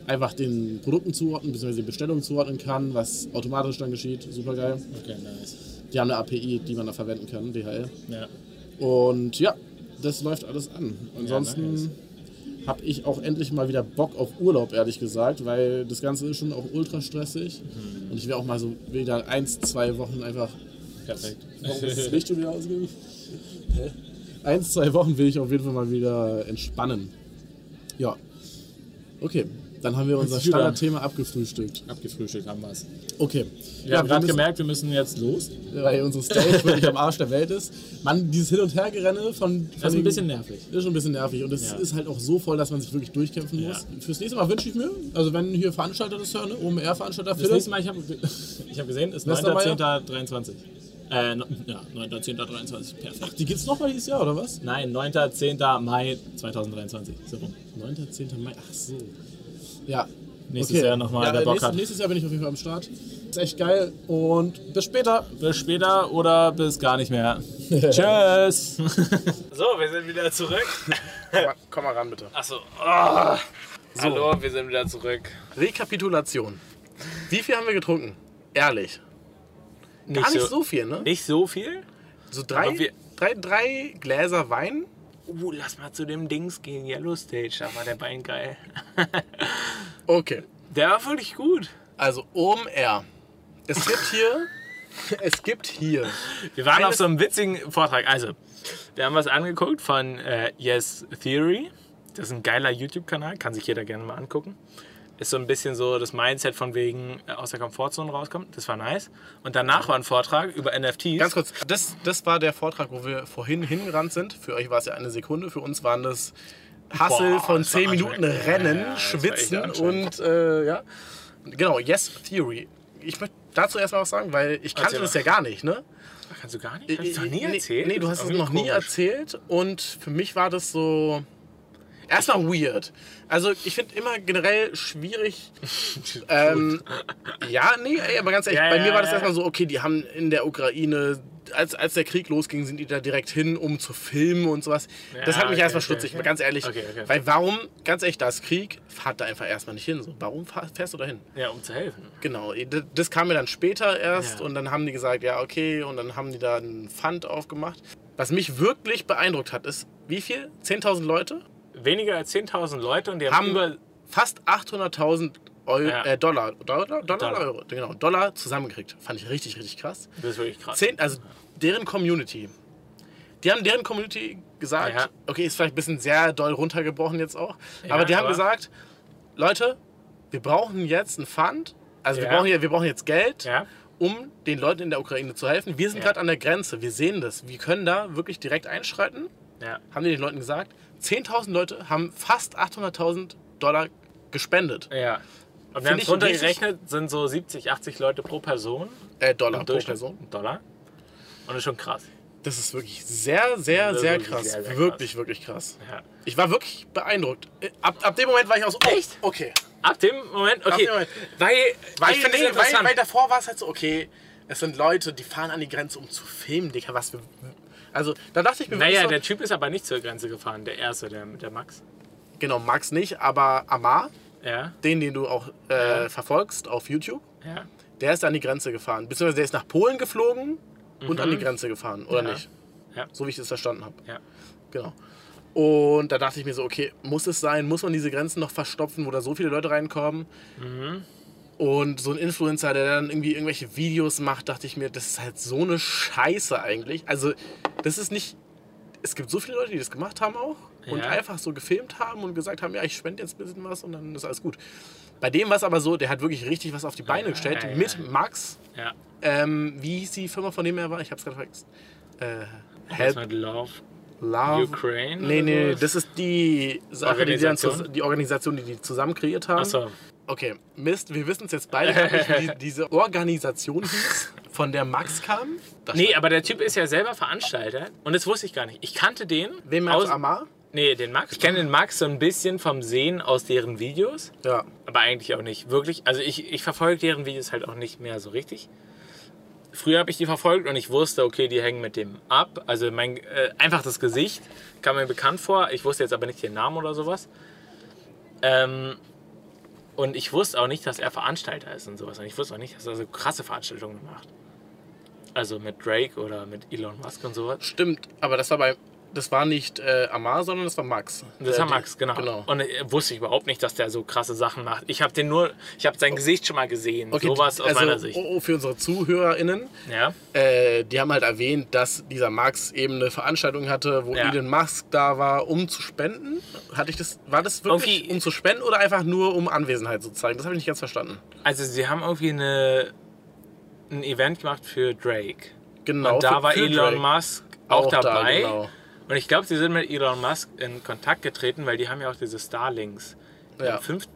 Speaker 1: einfach den Produkten zuordnen, bzw. den Bestellungen zuordnen kann, was automatisch dann geschieht. Super geil.
Speaker 2: Okay, nice.
Speaker 1: Die haben eine API, die man da verwenden kann, DHL.
Speaker 2: Ja.
Speaker 1: Und ja, das läuft alles an. Ansonsten
Speaker 2: nice.
Speaker 1: Habe ich auch endlich mal wieder Bock auf Urlaub, ehrlich gesagt, weil das Ganze ist schon auch ultra stressig.
Speaker 2: Mhm.
Speaker 1: Und ich will auch mal so wieder eins, zwei Wochen einfach.
Speaker 2: Perfekt.
Speaker 1: Warum ist das Licht schon wieder ausgegangen? Hä? Eins, zwei Wochen will ich auf jeden Fall mal wieder entspannen. Ja. Okay, dann haben wir unser. Standardthema abgefrühstückt.
Speaker 2: Abgefrühstückt haben wir es.
Speaker 1: Okay.
Speaker 2: Wir haben
Speaker 1: wir
Speaker 2: gerade gemerkt, wir müssen jetzt los.
Speaker 1: weil unsere Stage wirklich am Arsch der Welt ist. Mann, dieses Hin- und Hergerenne von, von
Speaker 2: Das ist ein bisschen nervig.
Speaker 1: ist schon ein bisschen nervig und es
Speaker 2: Ja.
Speaker 1: ist halt auch so voll, dass man sich wirklich durchkämpfen
Speaker 2: Ja.
Speaker 1: muss. Fürs nächste Mal wünsche ich mir, also wenn hier Veranstalter das hören, ne, OMR-Veranstalter,
Speaker 2: Das nächste Mal, ich habe ich hab gesehen, ist
Speaker 1: Westermeier?
Speaker 2: 9.10.23. Äh, no, ja, 9.10.23. Perfekt.
Speaker 1: die gibt's noch mal dieses Jahr, oder was?
Speaker 2: Nein, 9.10. Mai 2023. So rum.
Speaker 1: 9. 10. Mai, ach so. Ja.
Speaker 2: Nächstes Jahr nochmal,
Speaker 1: ja,
Speaker 2: wer Bock
Speaker 1: nächstes,
Speaker 2: hat.
Speaker 1: nächstes Jahr bin ich auf jeden Fall am Start. Ist echt geil und bis später.
Speaker 2: Bis später oder bis gar nicht mehr. Tschüss. so, wir sind wieder zurück.
Speaker 1: Komm mal ran, bitte.
Speaker 5: Achso. Oh. Hallo, wir sind wieder zurück.
Speaker 1: Rekapitulation. Wie viel haben wir getrunken? Ehrlich. Gar nicht so viel, ne?
Speaker 5: Nicht so viel?
Speaker 1: So drei, drei, drei Gläser Wein.
Speaker 5: Uh, lass mal zu dem Dings gehen, Yellow Stage. Da war der Bein geil.
Speaker 1: Okay.
Speaker 5: Der war wirklich gut.
Speaker 1: Also OMR. Es gibt hier es gibt hier.
Speaker 2: Wir waren auf so einem witzigen Vortrag. Also, wir haben was angeguckt von äh, Yes Theory. Das ist ein geiler YouTube-Kanal, kann sich jeder gerne mal angucken. Ist so ein bisschen so das Mindset von wegen äh, aus der Komfortzone rauskommen. Das war nice. Und danach war ein Vortrag über NFTs.
Speaker 1: Ganz kurz, das, das war der Vortrag, wo wir vorhin hingerannt sind. Für euch war es ja eine Sekunde, für uns waren das Hassel
Speaker 2: Boah,
Speaker 1: von
Speaker 2: das war
Speaker 1: 10 Minuten. Rennen,
Speaker 2: Ja,
Speaker 1: Schwitzen und äh, ja. Genau, Yes Theory. Ich möchte dazu erstmal was sagen, weil ich kannte
Speaker 2: Erzähl
Speaker 1: das
Speaker 2: mal.
Speaker 1: ja gar nicht, ne?
Speaker 2: Kannst du gar nicht? Hast du noch nie
Speaker 1: nee,
Speaker 2: erzählt?
Speaker 1: Nee, du
Speaker 2: Das
Speaker 1: hast es noch nie
Speaker 2: komisch.
Speaker 1: erzählt und für mich war das so. Erstmal weird. Also ich finde immer generell schwierig. ähm, ja, nee, ey, aber ganz ehrlich,
Speaker 2: Ja,
Speaker 1: bei
Speaker 2: ja,
Speaker 1: mir war das erstmal so, okay, die haben in der Ukraine, als, als der Krieg losging, sind die da direkt hin, um zu filmen und sowas. das hat mich
Speaker 2: okay,
Speaker 1: erstmal
Speaker 2: okay,
Speaker 1: stutzig,
Speaker 2: okay.
Speaker 1: ganz ehrlich.
Speaker 2: Okay, okay.
Speaker 1: Weil warum, ganz ehrlich, da ist Krieg, fahrt da einfach erstmal nicht hin. So. Warum fährst du da hin?
Speaker 2: Ja, um zu helfen.
Speaker 1: Genau, d- das kam mir dann später erst und dann haben die gesagt, ja, okay, und dann haben die da einen Fund aufgemacht. Was mich wirklich beeindruckt hat, ist, wie viel? 10.000 Leute
Speaker 2: Weniger als 10.000 Leute und die haben,
Speaker 1: haben fast 800.000 Euro,
Speaker 2: Ja.
Speaker 1: äh, Dollar, Dollar, Dollar,
Speaker 2: Dollar.
Speaker 1: Euro, genau, Dollar zusammengekriegt. Fand ich richtig, richtig krass.
Speaker 2: Das ist wirklich krass.
Speaker 1: Zehn, also deren Community. Die haben deren Community gesagt,
Speaker 2: Ja.
Speaker 1: okay, ist vielleicht ein bisschen sehr doll runtergebrochen jetzt auch,
Speaker 2: Ja,
Speaker 1: aber die haben
Speaker 2: aber-
Speaker 1: gesagt, Leute, wir brauchen jetzt einen Fund, also wir, brauchen hier, wir brauchen jetzt Geld, um den Leuten in der Ukraine zu helfen. Wir sind gerade an der Grenze, wir sehen das, wir können da wirklich direkt einschreiten,
Speaker 2: Ja.
Speaker 1: haben die den Leuten gesagt. 10.000 Leute haben fast 800.000 Dollar gespendet.
Speaker 2: Ja. Und wir haben es runtergerechnet, sind so 70, 80 Leute pro Person.
Speaker 1: Äh, Dollar pro. Person.
Speaker 2: Dollar. Und das ist schon krass.
Speaker 1: Das ist wirklich sehr, sehr, sehr krass.
Speaker 2: sehr, sehr
Speaker 1: wirklich, wirklich krass.
Speaker 2: Ja.
Speaker 1: Ich war wirklich beeindruckt. Äh, Ab, ab dem Moment war ich auch so, oh,
Speaker 2: Echt?
Speaker 1: okay.
Speaker 2: Ab dem Moment, okay.
Speaker 1: dem Moment.
Speaker 2: Weil,
Speaker 1: Weil,
Speaker 2: ich
Speaker 1: weil,
Speaker 2: interessant.
Speaker 1: weil davor war es halt so, okay, es sind Leute, die fahren an die Grenze, um zu filmen, Digga, was. Also, da dachte ich mir
Speaker 2: naja, der Typ ist aber nicht zur Grenze gefahren, der erste, der, der Max.
Speaker 1: genau, Max nicht, aber Amar,
Speaker 2: Ja,
Speaker 1: den, den du auch äh, verfolgst auf YouTube,
Speaker 2: ja.
Speaker 1: der ist an die Grenze gefahren. Beziehungsweise der ist nach Polen geflogen und an die Grenze gefahren, oder
Speaker 2: Mhm. Ja.
Speaker 1: nicht?
Speaker 2: Ja.
Speaker 1: So wie ich das verstanden habe.
Speaker 2: Ja.
Speaker 1: Genau. Und da dachte ich mir so, okay, muss es sein? Muss man diese Grenzen noch verstopfen, wo da so viele Leute reinkommen? Und so ein Influencer, der dann irgendwie irgendwelche Videos macht, dachte ich mir, das ist halt so eine Scheiße eigentlich. Also, das ist nicht. Es gibt so viele Leute, die das gemacht haben auch und
Speaker 2: Ja.
Speaker 1: einfach so gefilmt haben und gesagt haben, ja, ich spende jetzt ein bisschen was und dann ist alles gut. Bei dem war es aber so, der hat wirklich richtig was auf die Beine gestellt
Speaker 2: ja,
Speaker 1: mit. Max.
Speaker 2: Ja.
Speaker 1: Ähm, wie hieß die Firma, von dem er war? Ich hab's gerade vergessen. Äh,
Speaker 2: Das
Speaker 1: Help
Speaker 2: Love
Speaker 1: Love.
Speaker 2: Ukraine.
Speaker 1: Nee, nee, das ist die Sache, die, die, dann
Speaker 2: Organisation?
Speaker 1: zus- die Organisation, die die zusammen kreiert haben.
Speaker 2: Achso.
Speaker 1: Okay, Mist, wir wissen es jetzt beide gar nicht, wie die, diese Organisation hieß, von der Max kam. Das
Speaker 2: Nee, aber der Typ ist ja selber Veranstalter und das wusste ich gar nicht. Ich kannte den.
Speaker 1: Wem
Speaker 2: aus,
Speaker 1: aus Amar?
Speaker 2: Nee, den Max. Ich kenne den Max so ein bisschen vom Sehen aus deren Videos,
Speaker 1: Ja.
Speaker 2: aber eigentlich auch nicht wirklich. Also ich, ich verfolge deren Videos halt auch nicht mehr so richtig. Früher habe ich die verfolgt und ich wusste, okay, die hängen mit dem ab. Also mein, äh, einfach das Gesicht kam mir bekannt vor. Ich wusste jetzt aber nicht den Namen oder sowas. Ähm, und ich wusste auch nicht, dass er Veranstalter ist und sowas. Und ich wusste auch nicht, dass er so krasse Veranstaltungen macht. Also mit Drake oder mit Elon Musk und sowas.
Speaker 1: Stimmt, aber das war bei. Das war nicht äh, Amar, sondern das war Max.
Speaker 2: Das
Speaker 1: Äh,
Speaker 2: war
Speaker 1: die-
Speaker 2: Max, genau.
Speaker 1: genau.
Speaker 2: Und äh, wusste ich überhaupt nicht, dass der so krasse Sachen macht. Ich habe den nur, ich habe sein Gesicht schon mal gesehen.
Speaker 1: Okay,
Speaker 2: Sowas aus
Speaker 1: also,
Speaker 2: meiner Sicht.
Speaker 1: oh, oh, für unsere ZuhörerInnen,
Speaker 2: Ja,
Speaker 1: äh, die haben halt erwähnt, dass dieser Max eben eine Veranstaltung hatte, wo
Speaker 2: Ja.
Speaker 1: Elon Musk da war, um zu spenden. Hatte ich das, war das wirklich
Speaker 2: Irgendwie-
Speaker 1: um zu spenden oder einfach nur um Anwesenheit zu zeigen? Das habe ich nicht ganz verstanden.
Speaker 2: also sie haben irgendwie eine, ein Event gemacht für Drake.
Speaker 1: Genau.
Speaker 2: und da war Elon
Speaker 1: Drake.
Speaker 2: Musk auch,
Speaker 1: Auch da,
Speaker 2: dabei.
Speaker 1: genau.
Speaker 2: Und ich glaube, sie sind mit Elon Musk in Kontakt getreten, weil die haben ja auch diese Starlinks.
Speaker 1: Ja.
Speaker 2: haben Fünf,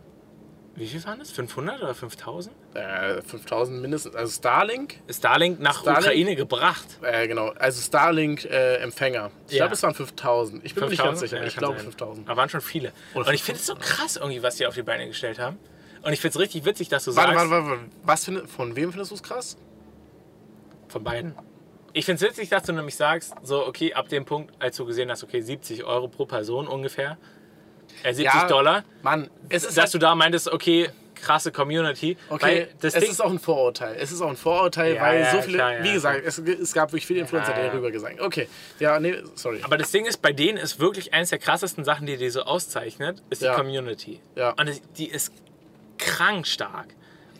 Speaker 2: wie viel waren das? 500 oder 5000?
Speaker 1: Äh, 5000 mindestens. Also Starlink,
Speaker 2: Starlink nach
Speaker 1: Starlink?
Speaker 2: Ukraine gebracht.
Speaker 1: äh, genau. Also Starlink-Empfänger. ich
Speaker 2: Ja.
Speaker 1: glaube, es waren 5000. Ich bin mir nicht ganz
Speaker 2: 5000?
Speaker 1: sicher.
Speaker 2: Ja,
Speaker 1: ich glaube
Speaker 2: sein.
Speaker 1: 5000.
Speaker 2: Aber waren schon viele.
Speaker 1: Oder
Speaker 2: und ich finde es so krass irgendwie, was die auf die Beine gestellt haben. Und ich finde es richtig witzig, dass du
Speaker 1: Warte,
Speaker 2: sagst,
Speaker 1: warte, warte, warte. Was find, von wem findest du es krass?
Speaker 2: von beiden. Ich finde es witzig, dass du nämlich sagst, so, okay, ab dem Punkt, als du gesehen hast, okay, 70 Euro pro Person ungefähr, äh, 70
Speaker 1: Ja,
Speaker 2: Dollar,
Speaker 1: Mann, es ist
Speaker 2: dass
Speaker 1: halt,
Speaker 2: du da meintest, okay, krasse Community.
Speaker 1: Okay, es
Speaker 2: Ding,
Speaker 1: ist auch ein Vorurteil. Es ist auch ein Vorurteil,
Speaker 2: Ja,
Speaker 1: weil
Speaker 2: ja,
Speaker 1: so viele,
Speaker 2: klar, ja,
Speaker 1: wie gesagt, es, es gab wirklich viele Influencer, die darüber gesagt haben. Okay, ja, nee, sorry.
Speaker 2: aber das Ding ist, bei denen ist wirklich eines der krassesten Sachen, die die so auszeichnet, ist die. Community.
Speaker 1: Ja.
Speaker 2: Und die ist krank stark.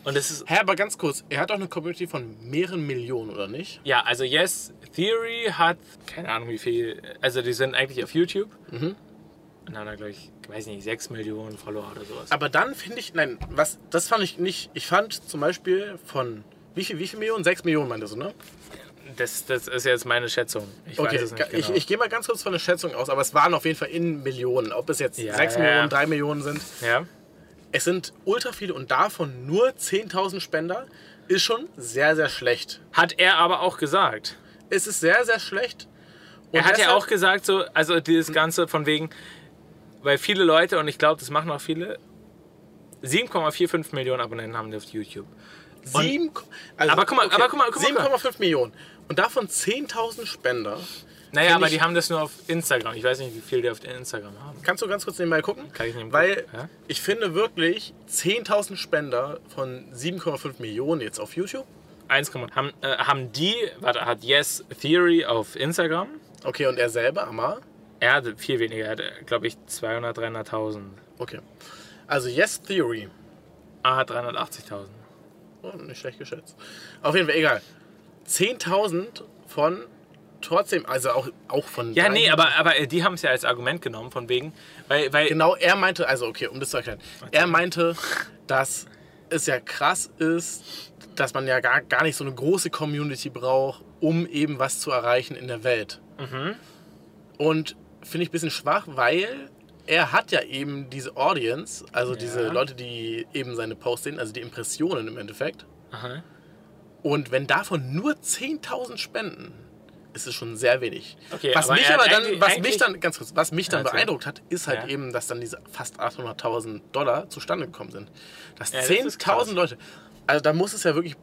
Speaker 2: Und es ist,
Speaker 1: Hä, aber ganz kurz, er hat doch eine Community von mehreren Millionen, oder nicht?
Speaker 2: ja, also Yes Theory hat, keine Ahnung wie viel, also die sind eigentlich auf YouTube.
Speaker 1: Mhm.
Speaker 2: Und haben da, glaube ich, weiß nicht, 6 Millionen Follower oder sowas.
Speaker 1: Aber dann finde ich, nein, was, das fand ich nicht. Ich fand zum Beispiel von, wie viel, wie viel Millionen? Sechs Millionen meintest du, ne?
Speaker 2: Das, das ist jetzt meine Schätzung. Ich
Speaker 1: Okay,
Speaker 2: weiß es nicht
Speaker 1: ich,
Speaker 2: genau.
Speaker 1: ich gehe mal ganz kurz von der Schätzung aus, aber es waren auf jeden Fall in Millionen. Ob es jetzt
Speaker 2: Ja,
Speaker 1: sechs
Speaker 2: ja,
Speaker 1: Millionen,
Speaker 2: ja.
Speaker 1: drei Millionen sind.
Speaker 2: ja?
Speaker 1: Es sind ultra viele und davon nur 10.000 Spender ist schon sehr, sehr schlecht.
Speaker 2: Hat er aber auch gesagt.
Speaker 1: Es ist sehr, sehr schlecht. Und
Speaker 2: Er hat ja auch gesagt, so, also dieses Ganze von wegen, weil viele Leute, und ich glaube, das machen auch viele, 7,45 Millionen Abonnenten haben die auf YouTube.
Speaker 1: Sieben, also,
Speaker 2: Aber guck mal, aber guck mal, guck mal,
Speaker 1: 7,5 Millionen. Und davon 10.000 Spender.
Speaker 2: Naja, aber die haben das nur auf Instagram. Ich weiß nicht, wie viel die auf Instagram haben.
Speaker 1: Kannst du ganz kurz nebenbei gucken?
Speaker 2: Kann ich nebenbei
Speaker 1: Weil
Speaker 2: ja?
Speaker 1: ich finde wirklich 10.000 Spender von 7,5 Millionen jetzt auf YouTube.
Speaker 2: 1, haben, äh, haben die, warte, hat Yes Theory auf Instagram.
Speaker 1: Okay, und er selber, Amar?
Speaker 2: Er hatte viel weniger, er hatte, glaube ich, 200, 300.000.
Speaker 1: Okay. Also Yes Theory.
Speaker 2: Ah, 380.000.
Speaker 1: Oh, nicht schlecht geschätzt. Auf jeden Fall, egal. 10.000 von trotzdem, also auch, auch von.
Speaker 2: Ja, nee,
Speaker 1: 300
Speaker 2: aber, aber äh, die haben es ja als Argument genommen, von wegen, weil, weil
Speaker 1: Genau, er meinte, also okay, um das zu erklären. Er meinte, dass es ja krass ist, dass man ja gar, gar nicht so eine große Community braucht, um eben was zu erreichen in der Welt. Und finde ich ein bisschen schwach, weil er hat ja eben diese Audience, also diese Leute, die eben seine Posts sehen, also die Impressionen im Endeffekt.
Speaker 2: Aha.
Speaker 1: Und wenn davon nur 10.000 spenden, ist es schon sehr wenig.
Speaker 2: Okay,
Speaker 1: was
Speaker 2: aber
Speaker 1: mich
Speaker 2: er
Speaker 1: aber dann, was mich dann, ganz kurz, was mich dann
Speaker 2: Erzähl.
Speaker 1: beeindruckt hat, ist halt
Speaker 2: Ja.
Speaker 1: eben, dass dann diese fast 800.000 Dollar zustande gekommen sind. Dass
Speaker 2: Ja, das ist
Speaker 1: 10.000
Speaker 2: krass.
Speaker 1: Leute, also da muss es ja wirklich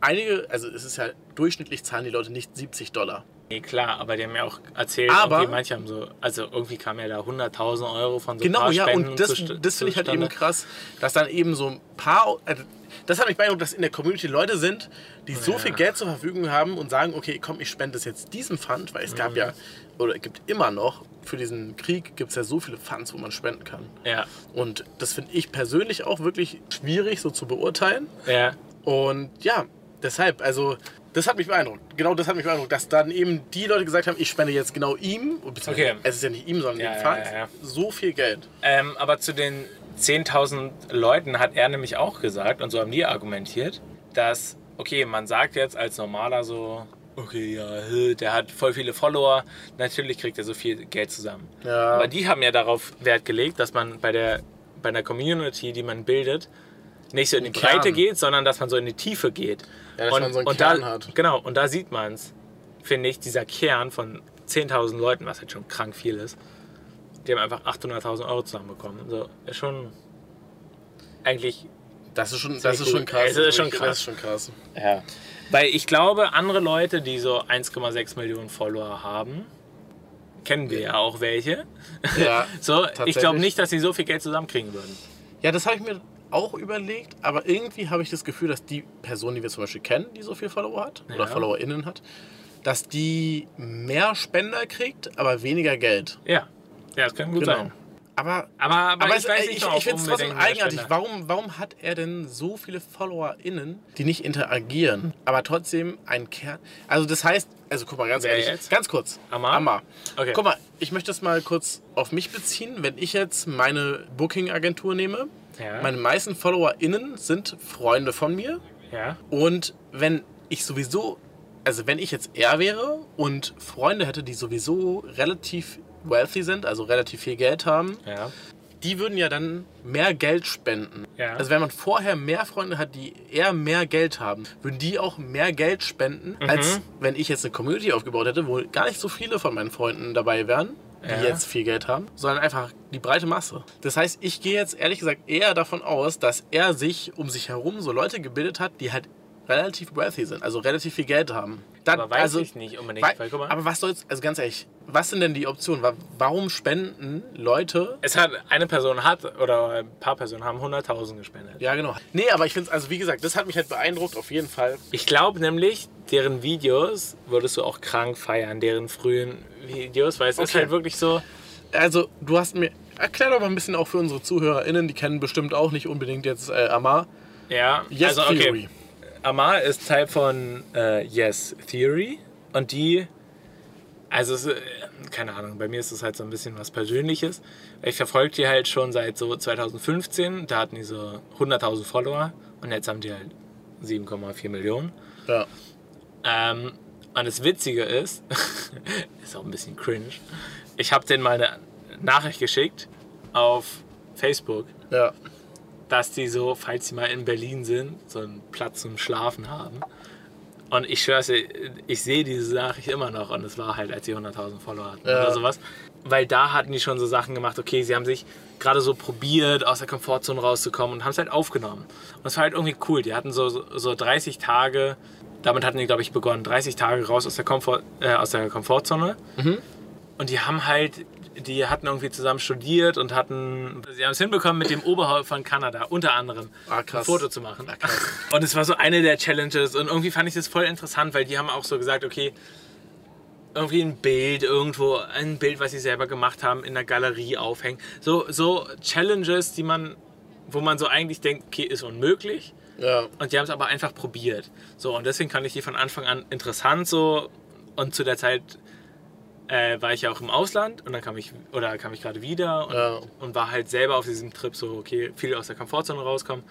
Speaker 1: einige, also es ist ja durchschnittlich zahlen die Leute nicht 70 Dollar.
Speaker 2: Nee, klar, aber die haben ja auch erzählt,
Speaker 1: Aber-
Speaker 2: manche haben so, also irgendwie kam ja da 100.000 Euro von so
Speaker 1: Genau, ja, und das, das finde ich halt eben krass, dass dann eben so ein paar, also das hat mich beeindruckt, dass in der Community Leute sind, die so
Speaker 2: Ja.
Speaker 1: viel Geld zur Verfügung haben und sagen, okay, komm, ich spende das jetzt diesem Fund, weil es
Speaker 2: Mhm.
Speaker 1: gab ja, oder es gibt immer noch, für diesen Krieg gibt es ja so viele Funds, wo man spenden kann.
Speaker 2: Ja,
Speaker 1: Und das finde ich persönlich auch wirklich schwierig so zu beurteilen.
Speaker 2: ja,
Speaker 1: Und ja, deshalb, also das hat mich beeindruckt. Genau das hat mich beeindruckt, dass dann eben die Leute gesagt haben, ich spende jetzt genau ihm, beziehungsweise
Speaker 2: Okay.
Speaker 1: es ist ja nicht ihm, sondern
Speaker 2: Ja,
Speaker 1: dem Fund,
Speaker 2: ja, ja.
Speaker 1: so viel Geld.
Speaker 2: Ähm, aber zu den 10.000 Leuten hat er nämlich auch gesagt, und so haben die argumentiert, dass, okay, man sagt jetzt als Normaler so, okay, ja, der hat voll viele Follower, natürlich kriegt er so viel Geld zusammen.
Speaker 1: Ja.
Speaker 2: Aber die haben ja darauf Wert gelegt, dass man bei der, bei einer Community, die man bildet, nicht so in die
Speaker 1: Kern.
Speaker 2: Breite geht, sondern dass man so in die Tiefe geht.
Speaker 1: Ja, dass man so einen
Speaker 2: und
Speaker 1: Kern
Speaker 2: da,
Speaker 1: hat.
Speaker 2: Genau, und da sieht man es, finde ich, dieser Kern von 10.000 Leuten, was halt schon krank viel ist, die haben einfach 800.000 Euro zusammenbekommen. So, ist schon eigentlich.
Speaker 1: Das ist schon, das ist schon krass.
Speaker 2: Es ist schon krass.
Speaker 1: Das ist schon krass.
Speaker 2: Ja. Weil ich glaube, andere Leute, die so 1,6 Millionen Follower haben, kennen wir ja auch welche.
Speaker 1: Ja,
Speaker 2: So, ich glaube nicht, dass sie so viel Geld zusammenkriegen würden.
Speaker 1: Ja, das habe ich mir auch überlegt, aber irgendwie habe ich das Gefühl, dass die Person, die wir zum Beispiel kennen, die so viel Follower hat oder
Speaker 2: Ja.
Speaker 1: FollowerInnen hat, dass die mehr Spender kriegt, aber weniger Geld.
Speaker 2: Ja, ja das kann gut
Speaker 1: Genau.
Speaker 2: sein.
Speaker 1: Aber,
Speaker 2: Aber, aber,
Speaker 1: aber
Speaker 2: ich
Speaker 1: es, ich, ich finde es trotzdem eigenartig. Warum, warum hat er denn so viele FollowerInnen, die nicht interagieren, aber trotzdem einen Kern? Also das heißt, also guck mal ganz
Speaker 2: Wer
Speaker 1: ehrlich,
Speaker 2: jetzt?
Speaker 1: ganz kurz.
Speaker 2: Amar?
Speaker 1: Amar.
Speaker 2: Okay.
Speaker 1: Guck mal, ich möchte das mal kurz auf mich beziehen. Wenn ich jetzt meine Booking-Agentur nehme,
Speaker 2: Ja.
Speaker 1: meine meisten FollowerInnen sind Freunde von mir.
Speaker 2: Ja,
Speaker 1: Und wenn ich sowieso, also wenn ich jetzt er wäre und Freunde hätte, die sowieso relativ wealthy sind, also relativ viel Geld haben,
Speaker 2: ja.
Speaker 1: die würden ja dann mehr Geld spenden.
Speaker 2: Ja.
Speaker 1: Also wenn man vorher mehr Freunde hat, die eher mehr Geld haben, würden die auch mehr Geld spenden,
Speaker 2: Mhm.
Speaker 1: als wenn ich jetzt eine Community aufgebaut hätte, wo gar nicht so viele von meinen Freunden dabei wären, die
Speaker 2: Ja.
Speaker 1: jetzt viel Geld haben, sondern einfach die breite Masse. Das heißt, ich gehe jetzt ehrlich gesagt eher davon aus, dass er sich um sich herum so Leute gebildet hat, die halt relativ wealthy sind, also relativ viel Geld haben. Dann,
Speaker 2: Aber weiß
Speaker 1: also,
Speaker 2: ich nicht unbedingt.
Speaker 1: Wei-
Speaker 2: weil,
Speaker 1: aber was soll's, also ganz ehrlich, was sind denn die Optionen? Wa- Warum spenden Leute
Speaker 2: es hat eine Person hat oder ein paar Personen haben 100.000 gespendet.
Speaker 1: Ja, genau. Nee, aber ich finde es, also wie gesagt, das hat mich halt beeindruckt, auf jeden Fall.
Speaker 2: Ich glaube nämlich, deren Videos würdest du auch krank feiern, deren frühen Videos, weil es ist
Speaker 1: Okay.
Speaker 2: halt wirklich so.
Speaker 1: Also, du hast mir, erklär doch mal ein bisschen auch für unsere ZuhörerInnen, die kennen bestimmt auch nicht unbedingt jetzt äh, Amar.
Speaker 2: Ja,
Speaker 6: Yes
Speaker 2: also okay.
Speaker 6: Theory.
Speaker 2: Amar ist Teil von äh, Yes Theory und die, also es, äh, keine Ahnung, bei mir ist es halt so ein bisschen was Persönliches. Ich verfolge die halt schon seit so 2015, da hatten die so 100.000 Follower und jetzt haben die halt 7,4 Millionen.
Speaker 6: Ja.
Speaker 2: Ähm, und das Witzige ist, ist auch ein bisschen cringe, ich habe denen mal eine Nachricht geschickt auf Facebook,
Speaker 6: Ja.
Speaker 2: Dass die so, falls sie mal in Berlin sind, so einen Platz zum Schlafen haben. Und ich schwör's dir, ich sehe diese Nachricht immer noch und es war halt, als sie 100.000 Follower hatten
Speaker 6: Ja.
Speaker 2: oder sowas. Weil da hatten die schon so Sachen gemacht, okay, sie haben sich gerade so probiert, aus der Komfortzone rauszukommen und haben es halt aufgenommen. Und das war halt irgendwie cool. Die hatten so, so, so 30 Tage, damit hatten die, glaube ich, begonnen, 30 Tage raus aus der, Komfort, äh, aus der Komfortzone. Und die haben halt, die hatten irgendwie zusammen studiert und hatten, sie haben es hinbekommen, mit dem Oberhaupt von Kanada unter anderem
Speaker 6: Ah,
Speaker 2: ein Foto zu machen. Und es war so eine der Challenges und irgendwie fand ich das voll interessant, weil die haben auch so gesagt, okay, irgendwie ein Bild irgendwo, ein Bild, was sie selber gemacht haben, in der Galerie aufhängen. So, so Challenges, die man, wo man so eigentlich denkt, okay, ist unmöglich.
Speaker 6: Ja.
Speaker 2: Und die haben es aber einfach probiert. So, und deswegen fand ich die von Anfang an interessant so. Und zu der Zeit äh, war ich ja auch im Ausland und dann kam ich, oder kam ich gerade wieder und,
Speaker 6: Ja.
Speaker 2: und war halt selber auf diesem Trip so, okay, viel aus der Komfortzone rauskommen.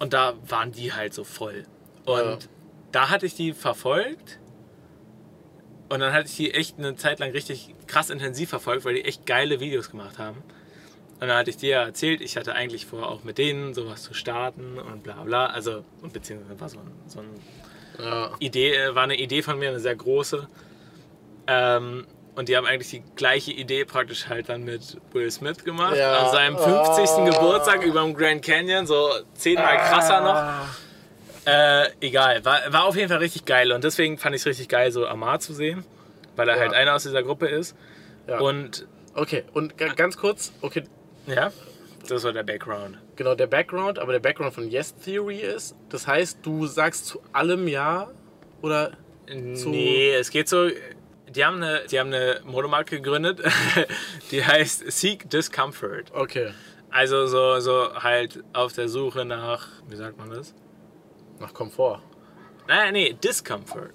Speaker 2: Und da waren die halt so voll. Und
Speaker 6: Ja.
Speaker 2: da hatte ich die verfolgt. Und dann hatte ich die echt eine Zeit lang richtig krass intensiv verfolgt, weil die echt geile Videos gemacht haben. Und dann hatte ich dir ja erzählt, ich hatte eigentlich vor, auch mit denen sowas zu starten und bla bla. Also, und beziehungsweise war so, ein, so eine
Speaker 6: Ja.
Speaker 2: Idee, äh, war eine Idee von mir, eine sehr große. Ähm, und die haben eigentlich die gleiche Idee praktisch halt dann mit Will Smith gemacht.
Speaker 6: Ja.
Speaker 2: An seinem 50.
Speaker 6: Oh.
Speaker 2: Geburtstag über dem Grand Canyon, so zehnmal krasser noch. Äh, egal, war, war auf jeden Fall richtig geil und deswegen fand ich es richtig geil, so Amar zu sehen, weil er
Speaker 6: Ja.
Speaker 2: halt einer aus dieser Gruppe ist.
Speaker 6: Ja.
Speaker 2: Und
Speaker 6: Okay, und ga- ganz kurz, okay,
Speaker 2: ja, das war der Background.
Speaker 6: genau der Background, aber der Background von Yes Theory ist, das heißt, du sagst zu allem Ja oder Zu-
Speaker 2: Nee, es geht so. Die haben eine, die haben eine Modemarke gegründet, die heißt Seek Discomfort.
Speaker 6: okay,
Speaker 2: Also so, so halt auf der Suche nach, wie sagt man das?
Speaker 6: nach Komfort.
Speaker 2: Nein, nee, Discomfort.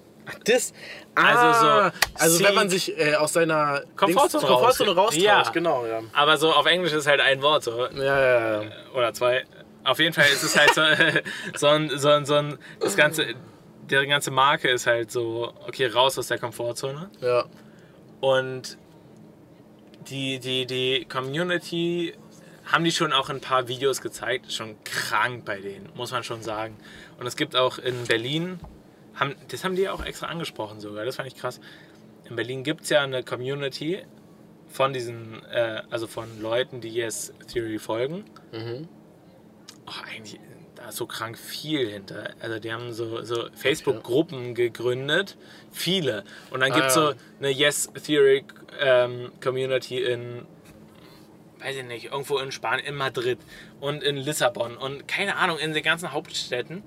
Speaker 6: Das,
Speaker 2: Also so,
Speaker 6: ah, also wenn man sich äh, aus seiner
Speaker 2: Komfortzone
Speaker 6: Dings- Komfortzone
Speaker 2: raus-
Speaker 6: raustauscht,
Speaker 2: Ja.
Speaker 6: genau, ja.
Speaker 2: Aber so auf Englisch ist halt ein Wort so.
Speaker 6: Ja, ja, ja.
Speaker 2: Oder zwei. Auf jeden Fall ist es halt so, so ein, so ein, so ein, das ganze, deren ganze Marke ist halt so, okay, raus aus der Komfortzone.
Speaker 6: ja.
Speaker 2: Und die, die, die Community haben die schon auch in ein paar Videos gezeigt. Schon krank bei denen, muss man schon sagen. Und es gibt auch in Berlin, haben, das haben die auch extra angesprochen sogar, das fand ich krass. In Berlin gibt es ja eine Community von diesen, äh, also von Leuten, die Yes Theory folgen.
Speaker 6: Mhm.
Speaker 2: Ach, eigentlich, da ist so krank viel hinter. Also die haben so, so Facebook-Gruppen gegründet, viele. Und dann gibt es
Speaker 6: Ah, ja.
Speaker 2: so eine Yes Theory ähm, Community in, weiß ich nicht, irgendwo in Spanien, in Madrid und in Lissabon und keine Ahnung, in den ganzen Hauptstädten.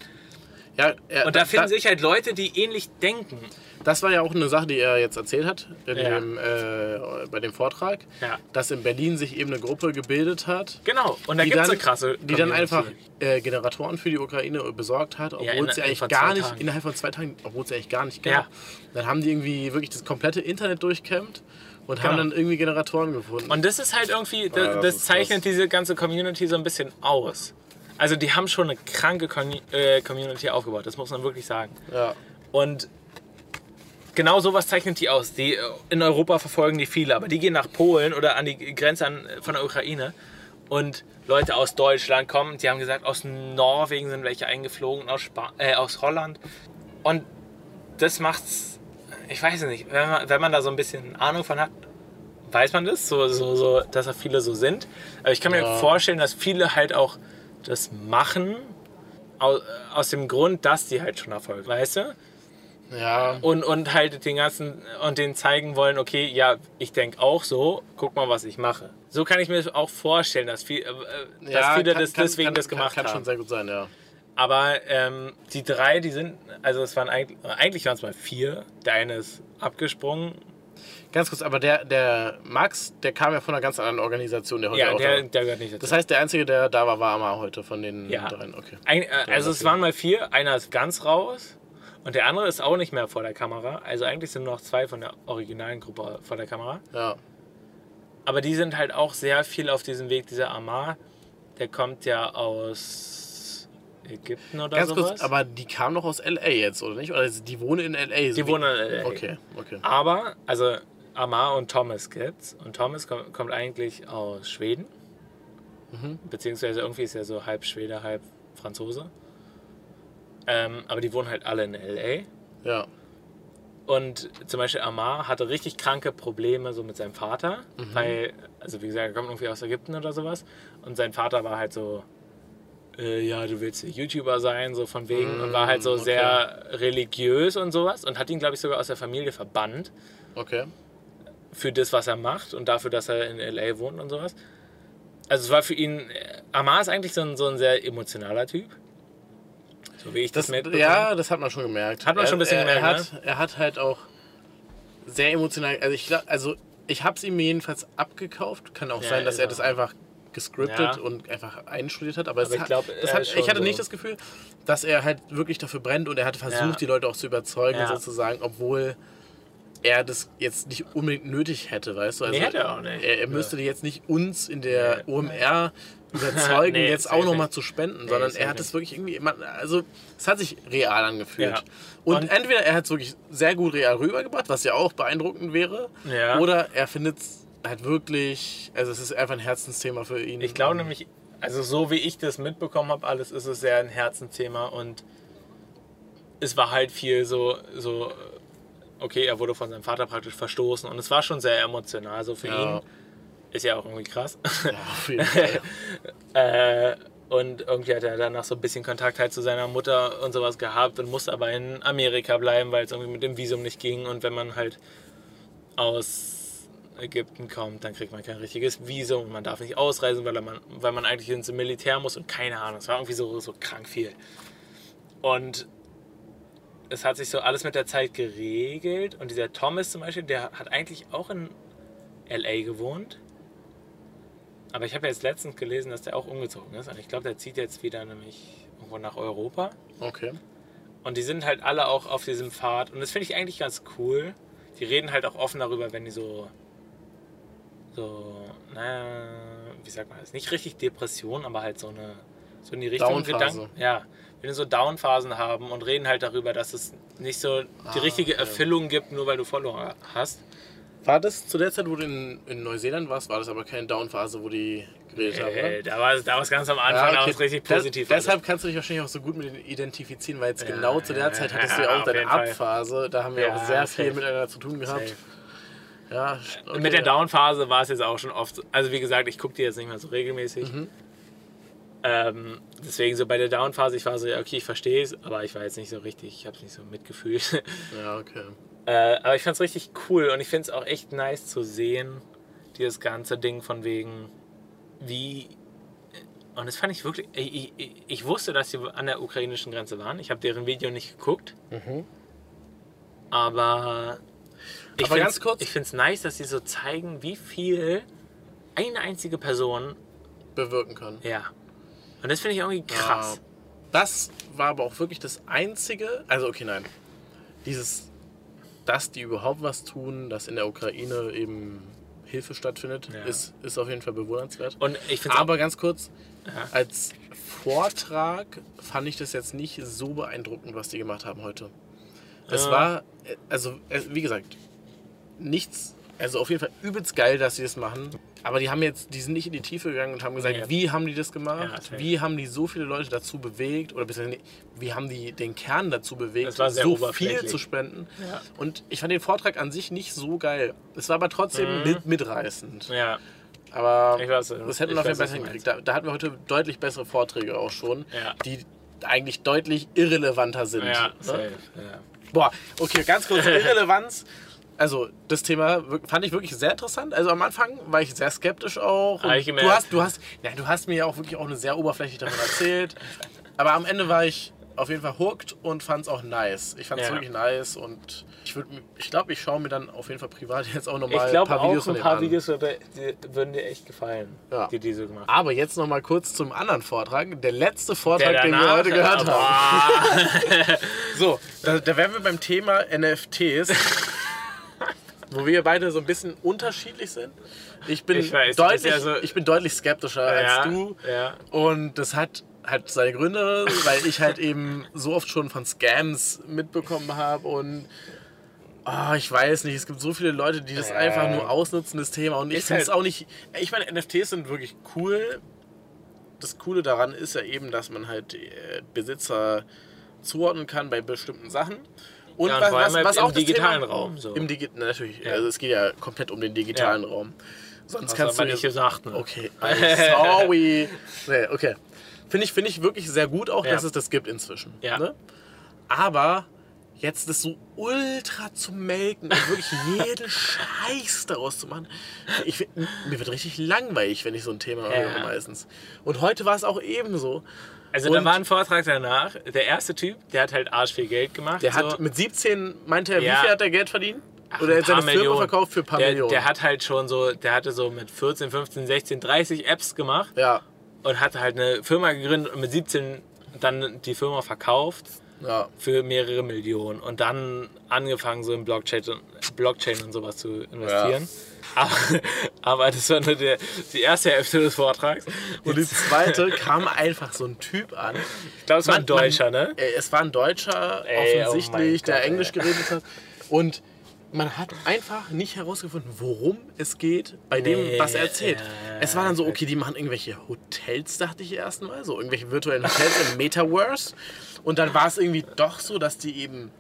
Speaker 6: ja er,
Speaker 2: Und da finden sich halt Leute, die ähnlich denken.
Speaker 6: Das war ja auch eine Sache, die er jetzt erzählt hat in
Speaker 2: Ja.
Speaker 6: dem, äh, bei dem Vortrag,
Speaker 2: Ja.
Speaker 6: dass in Berlin sich eben eine Gruppe gebildet hat,
Speaker 2: Genau. Und da
Speaker 6: die
Speaker 2: gibt es
Speaker 6: dann,
Speaker 2: eine krasse
Speaker 6: die dann
Speaker 2: Community.
Speaker 6: einfach äh, Generatoren für die Ukraine besorgt hat, obwohl
Speaker 2: in-
Speaker 6: sie eigentlich gar nicht,
Speaker 2: Tagen.
Speaker 6: innerhalb von zwei Tagen, obwohl es eigentlich gar nicht gab.
Speaker 2: Ja.
Speaker 6: Dann haben die irgendwie wirklich das komplette Internet durchkämmt und haben
Speaker 2: Genau.
Speaker 6: dann irgendwie Generatoren gefunden.
Speaker 2: Und das ist halt irgendwie, das,
Speaker 6: Ja, das
Speaker 2: das zeichnet
Speaker 6: krass.
Speaker 2: diese ganze Community so ein bisschen aus. Also die haben schon eine kranke Con äh, Community aufgebaut, das muss man wirklich sagen.
Speaker 6: ja.
Speaker 2: Und genau sowas zeichnet die aus. Die äh, in Europa verfolgen die viele, aber die gehen nach Polen oder an die Grenze an, von der Ukraine und Leute aus Deutschland kommen, die haben gesagt, aus Norwegen sind welche eingeflogen, aus, Spa äh, aus Holland. Und das macht's, ich weiß es nicht, wenn man, wenn man da so ein bisschen Ahnung von hat, weiß man das, so, so, so, dass da viele so sind. Aber ich kann mir
Speaker 6: Ja.
Speaker 2: vorstellen, dass viele halt auch das machen aus, aus dem Grund, dass die halt schon Erfolg, weißt du?
Speaker 6: Ja.
Speaker 2: Und, und halt den ganzen und denen zeigen wollen, okay, ja, ich denke auch so, guck mal, was ich mache. So kann ich mir auch vorstellen, dass, viel, äh, dass
Speaker 6: ja,
Speaker 2: viele
Speaker 6: kann-
Speaker 2: das
Speaker 6: kann-
Speaker 2: deswegen
Speaker 6: kann,
Speaker 2: das gemacht
Speaker 6: kann, kann
Speaker 2: haben.
Speaker 6: schon sehr gut sein, ja.
Speaker 2: Aber ähm, die drei, die sind, also es waren eigentlich, eigentlich waren es mal vier. Der eine ist abgesprungen,
Speaker 1: Ganz kurz, aber der, der Max, der kam ja von einer ganz anderen Organisation, der heute
Speaker 2: Ja,
Speaker 1: auch
Speaker 2: der, der gehört nicht dazu.
Speaker 1: Das heißt, der Einzige, der da war, war Amar heute von den
Speaker 2: Ja.
Speaker 1: dreien. Okay.
Speaker 2: Ein, äh, also es waren mal vier, einer ist ganz raus und der andere ist auch nicht mehr vor der Kamera. Also eigentlich sind nur noch zwei von der originalen Gruppe vor der Kamera.
Speaker 1: Ja.
Speaker 2: Aber die sind halt auch sehr viel auf diesem Weg. Dieser Amar, der kommt ja aus Ägypten oder
Speaker 1: Ganz
Speaker 2: sowas.
Speaker 1: kurz, aber die kam noch aus LA jetzt, oder nicht? Oder die wohnen in LA? so
Speaker 2: Die wohnen in LA.
Speaker 1: Okay, okay.
Speaker 2: Aber, also Amar und Thomas gibt's. Und Thomas kommt, kommt eigentlich aus Schweden.
Speaker 1: Mhm.
Speaker 2: Beziehungsweise irgendwie ist er so halb Schwede, halb Franzose. Ähm, aber die wohnen halt alle in L.A.
Speaker 1: Ja.
Speaker 2: Und zum Beispiel Amar hatte richtig kranke Probleme so mit seinem Vater,
Speaker 1: Mhm.
Speaker 2: weil, also wie gesagt, er kommt irgendwie aus Ägypten oder sowas. Und sein Vater war halt so, äh, ja, du willst YouTuber sein, so von wegen. und war halt so
Speaker 1: Mm, okay.
Speaker 2: sehr religiös und sowas. Und hat ihn, glaube ich, sogar aus der Familie verbannt
Speaker 1: Okay.
Speaker 2: für das, was er macht und dafür, dass er in L.A. wohnt und sowas. Also es war für ihn, Amar ist eigentlich so ein, so ein sehr emotionaler Typ. So wie ich das,
Speaker 1: Das,
Speaker 2: mitbekomme.
Speaker 1: ja, das hat man schon gemerkt.
Speaker 2: Hat man
Speaker 1: er,
Speaker 2: schon ein bisschen
Speaker 1: er,
Speaker 2: gemerkt,
Speaker 1: Er hat, er hat halt auch sehr emotional. Also ich also ich habe es ihm jedenfalls abgekauft. Kann auch
Speaker 2: Ja,
Speaker 1: sein, dass er
Speaker 2: er.
Speaker 1: das einfach gescriptet
Speaker 2: Ja.
Speaker 1: und einfach einstudiert hat. Aber,
Speaker 2: Aber ich
Speaker 1: hat-
Speaker 2: glaub,
Speaker 1: hat, ich hatte
Speaker 2: so.
Speaker 1: nicht das Gefühl, dass er halt wirklich dafür brennt und er hat versucht,
Speaker 2: Ja.
Speaker 1: die Leute auch zu überzeugen, sozusagen, obwohl er das jetzt nicht unbedingt nötig hätte, weißt du? Also
Speaker 2: Nee, hätte er auch nicht.
Speaker 1: Er, er müsste jetzt nicht uns in der. OMR überzeugen,
Speaker 2: Nee,
Speaker 1: jetzt auch nochmal zu spenden,
Speaker 2: Nee,
Speaker 1: sondern er hat es wirklich irgendwie, also es hat sich real angefühlt.
Speaker 2: Ja.
Speaker 1: Und,
Speaker 2: Und-
Speaker 1: entweder er hat es wirklich sehr gut real rübergebracht, was ja auch beeindruckend wäre,
Speaker 2: Ja.
Speaker 1: oder er findet es halt wirklich, also es ist einfach ein Herzensthema für ihn.
Speaker 2: Ich glaube nämlich, also so wie ich das mitbekommen habe, alles ist es sehr ein Herzensthema und es war halt viel so, so, okay, er wurde von seinem Vater praktisch verstoßen und es war schon sehr emotional. So für
Speaker 1: Ja.
Speaker 2: ihn ist ja auch irgendwie krass.
Speaker 1: Ja, auf jeden Fall.
Speaker 2: äh, und irgendwie hat er danach so ein bisschen Kontakt halt zu seiner Mutter und sowas gehabt und musste aber in Amerika bleiben, weil es irgendwie mit dem Visum nicht ging. Und wenn man halt aus Ägypten kommt, dann kriegt man kein richtiges Visum und man darf nicht ausreisen, weil man, weil man eigentlich ins Militär muss und keine Ahnung. Es war irgendwie so, so krank viel. Und es hat sich so alles mit der Zeit geregelt. Und dieser Thomas zum Beispiel, der hat eigentlich auch in LA gewohnt. Aber ich habe jetzt letztens gelesen, dass der auch umgezogen ist. Und ich glaube, der zieht jetzt wieder nämlich irgendwo nach Europa.
Speaker 1: Okay.
Speaker 2: Und die sind halt alle auch auf diesem Pfad. Und das finde ich eigentlich ganz cool. Die reden halt auch offen darüber, wenn die so. So, naja, wie sagt man das? Nicht richtig Depression, aber halt so eine. So in die Richtung. Gedanken. Ja. Wenn die so Downphasen haben und reden halt darüber, dass es nicht so die
Speaker 1: Ah,
Speaker 2: richtige. Erfüllung gibt, nur weil du Follower hast.
Speaker 1: War das zu der Zeit, wo du in, in Neuseeland warst, war das aber keine Downphase, wo die geredet haben?
Speaker 2: Äh,
Speaker 1: Oder?
Speaker 2: da war es da war's ganz am Anfang, da war es richtig
Speaker 1: Das-
Speaker 2: positiv.
Speaker 1: deshalb kannst du dich wahrscheinlich auch so gut mit denen identifizieren, weil jetzt
Speaker 2: Ja,
Speaker 1: genau zu der
Speaker 2: ja,
Speaker 1: Zeit
Speaker 2: ja,
Speaker 1: hattest du
Speaker 2: ja,
Speaker 1: ja auch deine
Speaker 2: Fall.
Speaker 1: Abphase. Da haben wir
Speaker 2: Ja,
Speaker 1: auch sehr
Speaker 2: safe.
Speaker 1: viel miteinander zu tun gehabt.
Speaker 2: Safe.
Speaker 1: Ja, okay,
Speaker 2: Und mit der
Speaker 1: ja.
Speaker 2: Down-Phase war es jetzt auch schon oft. Also wie gesagt, ich gucke die jetzt nicht mehr so regelmäßig.
Speaker 1: Mhm.
Speaker 2: Ähm, deswegen so bei der Down-Phase, ich war so, ja, okay, ich verstehe es, aber ich war jetzt nicht so richtig, ich habe es nicht so mitgefühlt.
Speaker 1: Ja, okay.
Speaker 2: Äh, aber ich fand es richtig cool und ich finde es auch echt nice zu sehen, dieses ganze Ding von wegen, wie. Und das fand ich wirklich. Ich, ich, ich wusste, dass sie an der ukrainischen Grenze waren. Ich habe deren Video nicht geguckt.
Speaker 1: Mhm.
Speaker 2: Aber. Ich
Speaker 1: Aber
Speaker 2: find's-
Speaker 1: ganz kurz-
Speaker 2: Ich finde es nice, dass sie so zeigen, wie viel eine einzige Person.
Speaker 1: Bewirken kann.
Speaker 2: Ja. Und das finde ich irgendwie krass.
Speaker 1: Ja. Das war aber auch wirklich das Einzige, also okay, nein, dieses, dass die überhaupt was tun, dass in der Ukraine eben Hilfe stattfindet,
Speaker 2: Ja.
Speaker 1: ist, ist auf jeden Fall bewundernswert.
Speaker 2: Und ich
Speaker 1: Aber ganz kurz,
Speaker 2: Ja.
Speaker 1: als Vortrag fand ich das jetzt nicht so beeindruckend, was die gemacht haben heute. Es
Speaker 2: Ja.
Speaker 1: war, äh, also äh, wie gesagt, nichts, also auf jeden Fall übelst geil, dass sie das machen. Aber die haben jetzt, die sind nicht in die Tiefe gegangen und haben gesagt,
Speaker 2: Nee.
Speaker 1: wie haben die das
Speaker 2: Ja,
Speaker 1: gemacht?
Speaker 2: safe.
Speaker 1: wie haben die so viele Leute dazu bewegt? Oder wie haben die den Kern dazu bewegt,
Speaker 2: Das war sehr
Speaker 1: so viel zu spenden?
Speaker 2: Ja.
Speaker 1: Und ich fand den Vortrag an sich nicht so geil. Es war aber trotzdem
Speaker 2: Mhm.
Speaker 1: mit, mitreißend.
Speaker 2: Ja,
Speaker 1: Aber
Speaker 2: Ich weiß,
Speaker 1: das hätten wir auf jeden
Speaker 2: weiß,
Speaker 1: Fall
Speaker 2: was du
Speaker 1: hingekriegt. Da, da hatten wir heute deutlich bessere Vorträge auch schon,
Speaker 2: Ja.
Speaker 1: die eigentlich deutlich irrelevanter sind.
Speaker 2: ja,
Speaker 1: ne?
Speaker 2: safe, ja.
Speaker 1: Boah, okay, ganz kurz Irrelevanz. Also, das Thema fand ich wirklich sehr interessant. Also am Anfang war ich sehr skeptisch auch.
Speaker 2: Ich gemerkt.
Speaker 1: du hast, du hast, ja, du hast mir ja auch wirklich auch eine sehr oberflächlich davon erzählt. Aber am Ende war ich auf jeden Fall hooked und fand es auch nice. Ich fand es
Speaker 2: Ja.
Speaker 1: wirklich nice und ich, würd mir- ich glaube, ich schaue mir dann auf jeden Fall privat jetzt auch nochmal
Speaker 2: Ich
Speaker 1: ein
Speaker 2: glaube
Speaker 1: paar Videos von
Speaker 2: ein
Speaker 1: dem
Speaker 2: paar
Speaker 1: an.
Speaker 2: Videos würde, die würden dir echt gefallen,
Speaker 1: Ja.
Speaker 2: die die so gemacht haben.
Speaker 1: Aber jetzt nochmal kurz zum anderen Vortrag. Der letzte Vortrag,
Speaker 2: Der
Speaker 1: den wir
Speaker 2: danach-
Speaker 1: heute gehört haben.
Speaker 2: Boah.
Speaker 1: So, da, da wären wir beim Thema NFTs, wo wir beide so ein bisschen unterschiedlich sind. Ich bin,
Speaker 2: Ich weiß,
Speaker 1: deutlich,
Speaker 2: ja so-
Speaker 1: ich bin deutlich skeptischer
Speaker 2: ja,
Speaker 1: als du.
Speaker 2: Ja.
Speaker 1: Und das hat halt seine Gründe, weil ich halt eben so oft schon von Scams mitbekommen habe und ah, ich weiß nicht, es gibt so viele Leute, die das
Speaker 2: Ja.
Speaker 1: einfach nur ausnutzen, das Thema. Und ich finde es
Speaker 2: halt-
Speaker 1: auch nicht. Ich meine, NFTs sind wirklich cool. Das Coole daran ist ja eben, dass man halt äh, Besitzer zuordnen kann bei bestimmten Sachen. Und,
Speaker 2: Ja, und
Speaker 1: was,
Speaker 2: vor allem
Speaker 1: was,
Speaker 2: halt
Speaker 1: was
Speaker 2: im
Speaker 1: auch
Speaker 2: digitalen
Speaker 1: Thema,
Speaker 2: Raum, so.
Speaker 1: Im Digi natürlich,
Speaker 2: Ja.
Speaker 1: also es geht ja komplett um den digitalen
Speaker 2: Ja.
Speaker 1: Raum. Sonst
Speaker 2: Das
Speaker 1: kannst du
Speaker 2: nicht gesagt. Ne?
Speaker 1: Okay, I'm sorry. nee, okay. Finde ich, finde ich wirklich sehr gut auch, dass es das gibt inzwischen.
Speaker 2: Ja.
Speaker 1: Ne? Aber jetzt das so ultra zu melken und wirklich jeden Scheiß daraus zu machen. Ich, find- mir wird richtig langweilig, wenn ich so ein Thema höre meistens. Und heute war es auch ebenso.
Speaker 2: Also da war ein Vortrag danach. Der erste Typ, der hat halt arsch viel Geld gemacht.
Speaker 1: Der
Speaker 2: so.
Speaker 1: hat mit 17, meinte er,
Speaker 2: Ja.
Speaker 1: wie viel hat er Geld verdient?
Speaker 2: Ach,
Speaker 1: Oder er hat seine
Speaker 2: paar
Speaker 1: Firma
Speaker 2: Millionen.
Speaker 1: verkauft für ein paar
Speaker 2: der,
Speaker 1: Millionen.
Speaker 2: Der hat halt schon so, der hatte so mit 14, 15, 16, 30 Apps gemacht
Speaker 1: ja,
Speaker 2: und hatte halt eine Firma gegründet und mit 17 dann die Firma verkauft
Speaker 1: ja.
Speaker 2: für mehrere Millionen und dann angefangen so in Blockchain, Blockchain und sowas zu investieren. Aber, aber das war nur der, die erste Hälfte des Vortrags.
Speaker 1: Und die zweite kam einfach so ein Typ an.
Speaker 2: Ich glaube, es war ein
Speaker 1: Man- man-
Speaker 2: Deutscher, ne?
Speaker 1: Äh, Es war ein Deutscher,
Speaker 2: Ey, oh
Speaker 1: offensichtlich,
Speaker 2: mein
Speaker 1: der
Speaker 2: Gott,
Speaker 1: Englisch
Speaker 2: ey.
Speaker 1: geredet hat. Und man hat einfach nicht herausgefunden, worum es geht bei dem,
Speaker 2: Nee,
Speaker 1: was er erzählt.
Speaker 2: ja, ja,
Speaker 1: es war dann so, okay, die machen irgendwelche Hotels, dachte ich erst mal, so irgendwelche virtuellen Hotels im Metaverse. Und dann war es irgendwie doch so, dass die eben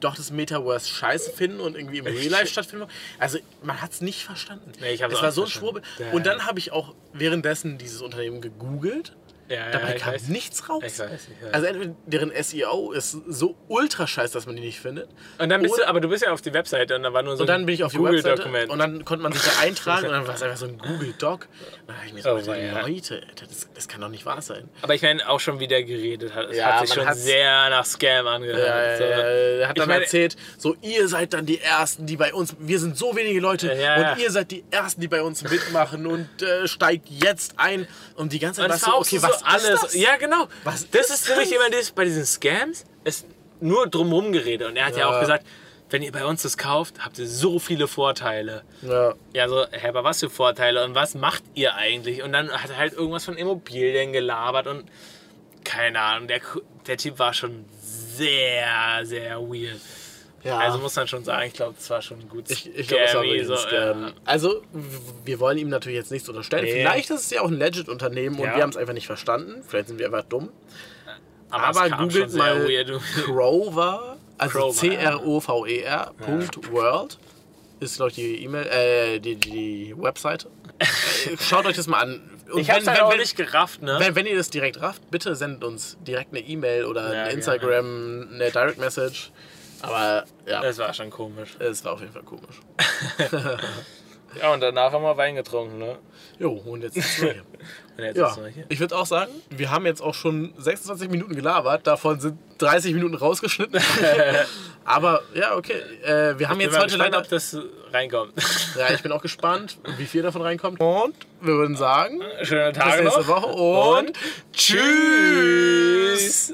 Speaker 1: doch das Metaverse scheiße finden und irgendwie im Real Life stattfinden. Also man hat es nicht verstanden.
Speaker 2: Nee, ich
Speaker 1: es war so ein. Schwurbel. Und dann habe ich auch währenddessen dieses Unternehmen gegoogelt.
Speaker 2: Ja,
Speaker 1: Dabei
Speaker 2: ja,
Speaker 1: kam
Speaker 2: weiß.
Speaker 1: nichts raus.
Speaker 2: Ich weiß, ich weiß.
Speaker 1: Also entweder deren SEO ist so ultra scheiß, dass man die nicht findet.
Speaker 2: Und dann bist
Speaker 1: Und-
Speaker 2: du, aber du bist ja auf die Webseite und da war nur so
Speaker 1: Und dann bin ich auf die
Speaker 2: Google
Speaker 1: Webseite
Speaker 2: Dokument.
Speaker 1: und dann konnte man sich da eintragen und dann war es einfach so ein Google Doc. Und dann habe ich mir so
Speaker 2: Oh,
Speaker 1: gedacht,
Speaker 2: ja.
Speaker 1: Leute, das, das kann doch nicht wahr sein.
Speaker 2: aber ich meine, auch schon wie der geredet hat. Es hat sich schon sehr nach Scam angehört.
Speaker 1: Ja,
Speaker 2: so.
Speaker 1: er hat
Speaker 2: Ich
Speaker 1: dann
Speaker 2: meine-
Speaker 1: erzählt, so ihr seid dann die Ersten, die bei uns, wir sind so wenige Leute und ihr seid die Ersten, die bei uns mitmachen und äh, steigt jetzt ein. Und die ganze Zeit
Speaker 2: war auch
Speaker 1: okay,
Speaker 2: so,
Speaker 1: was
Speaker 2: so alles.
Speaker 1: das?
Speaker 2: Ja, genau.
Speaker 1: Was
Speaker 2: das
Speaker 1: ist
Speaker 2: ist nämlich immer das, bei diesen Scams, ist nur drumherum geredet. Und er hat ja.
Speaker 1: Ja.
Speaker 2: auch gesagt, wenn ihr bei uns das kauft, habt ihr so viele Vorteile.
Speaker 1: Ja.
Speaker 2: Ja, so, hä, aber was für Vorteile und was macht ihr eigentlich? Und dann hat er halt irgendwas von Immobilien gelabert und keine Ahnung, der, der Typ war schon sehr, sehr weird.
Speaker 1: Ja.
Speaker 2: Also muss man schon sagen, ich glaube, das war schon gut.
Speaker 1: Ich, ich glaube, es war wirklich ein
Speaker 2: so,
Speaker 1: Scam.
Speaker 2: ja.
Speaker 1: Also, wir wollen ihm natürlich jetzt nichts unterstellen.
Speaker 2: Nee.
Speaker 1: Vielleicht ist es ja auch ein Legit-Unternehmen und
Speaker 2: Ja.
Speaker 1: wir haben es einfach nicht verstanden. Vielleicht sind wir einfach dumm.
Speaker 2: Aber,
Speaker 1: Aber
Speaker 2: es
Speaker 1: googelt mal
Speaker 2: weird.
Speaker 1: Crover, also
Speaker 2: Crover,
Speaker 1: C-R-O-V-E-R, E Punkt World. Ist, glaube ich, die E-Mail, äh, die, die Webseite. Äh, Schaut euch das mal an. Und
Speaker 2: Ich hab's
Speaker 1: wenn,
Speaker 2: halt auch
Speaker 1: wenn,
Speaker 2: nicht gerafft, ne?
Speaker 1: wenn, wenn ihr das direkt rafft, bitte sendet uns direkt eine E-Mail oder
Speaker 2: Ja,
Speaker 1: ein Instagram, eine Direct Message. Aber ja,
Speaker 2: Das war schon komisch.
Speaker 1: es war auf jeden Fall komisch.
Speaker 2: Ja, und danach haben wir Wein getrunken, ne?
Speaker 1: Jo, und jetzt sitzen wir hier.
Speaker 2: Und jetzt
Speaker 1: Ja,
Speaker 2: sitzen wir hier.
Speaker 1: ich würde auch sagen, wir haben jetzt auch schon 26 Minuten gelabert, davon sind 30 Minuten rausgeschnitten. Aber ja, okay. Äh, wir haben
Speaker 2: Ich
Speaker 1: jetzt heute
Speaker 2: gespannt,
Speaker 1: leider.
Speaker 2: ob das reinkommt.
Speaker 1: Ja, ich bin auch gespannt, wie viel davon reinkommt. Und wir würden sagen,
Speaker 2: Schöne
Speaker 1: bis
Speaker 2: Tage
Speaker 1: nächste
Speaker 2: noch.
Speaker 1: Woche und,
Speaker 2: Und tschüss.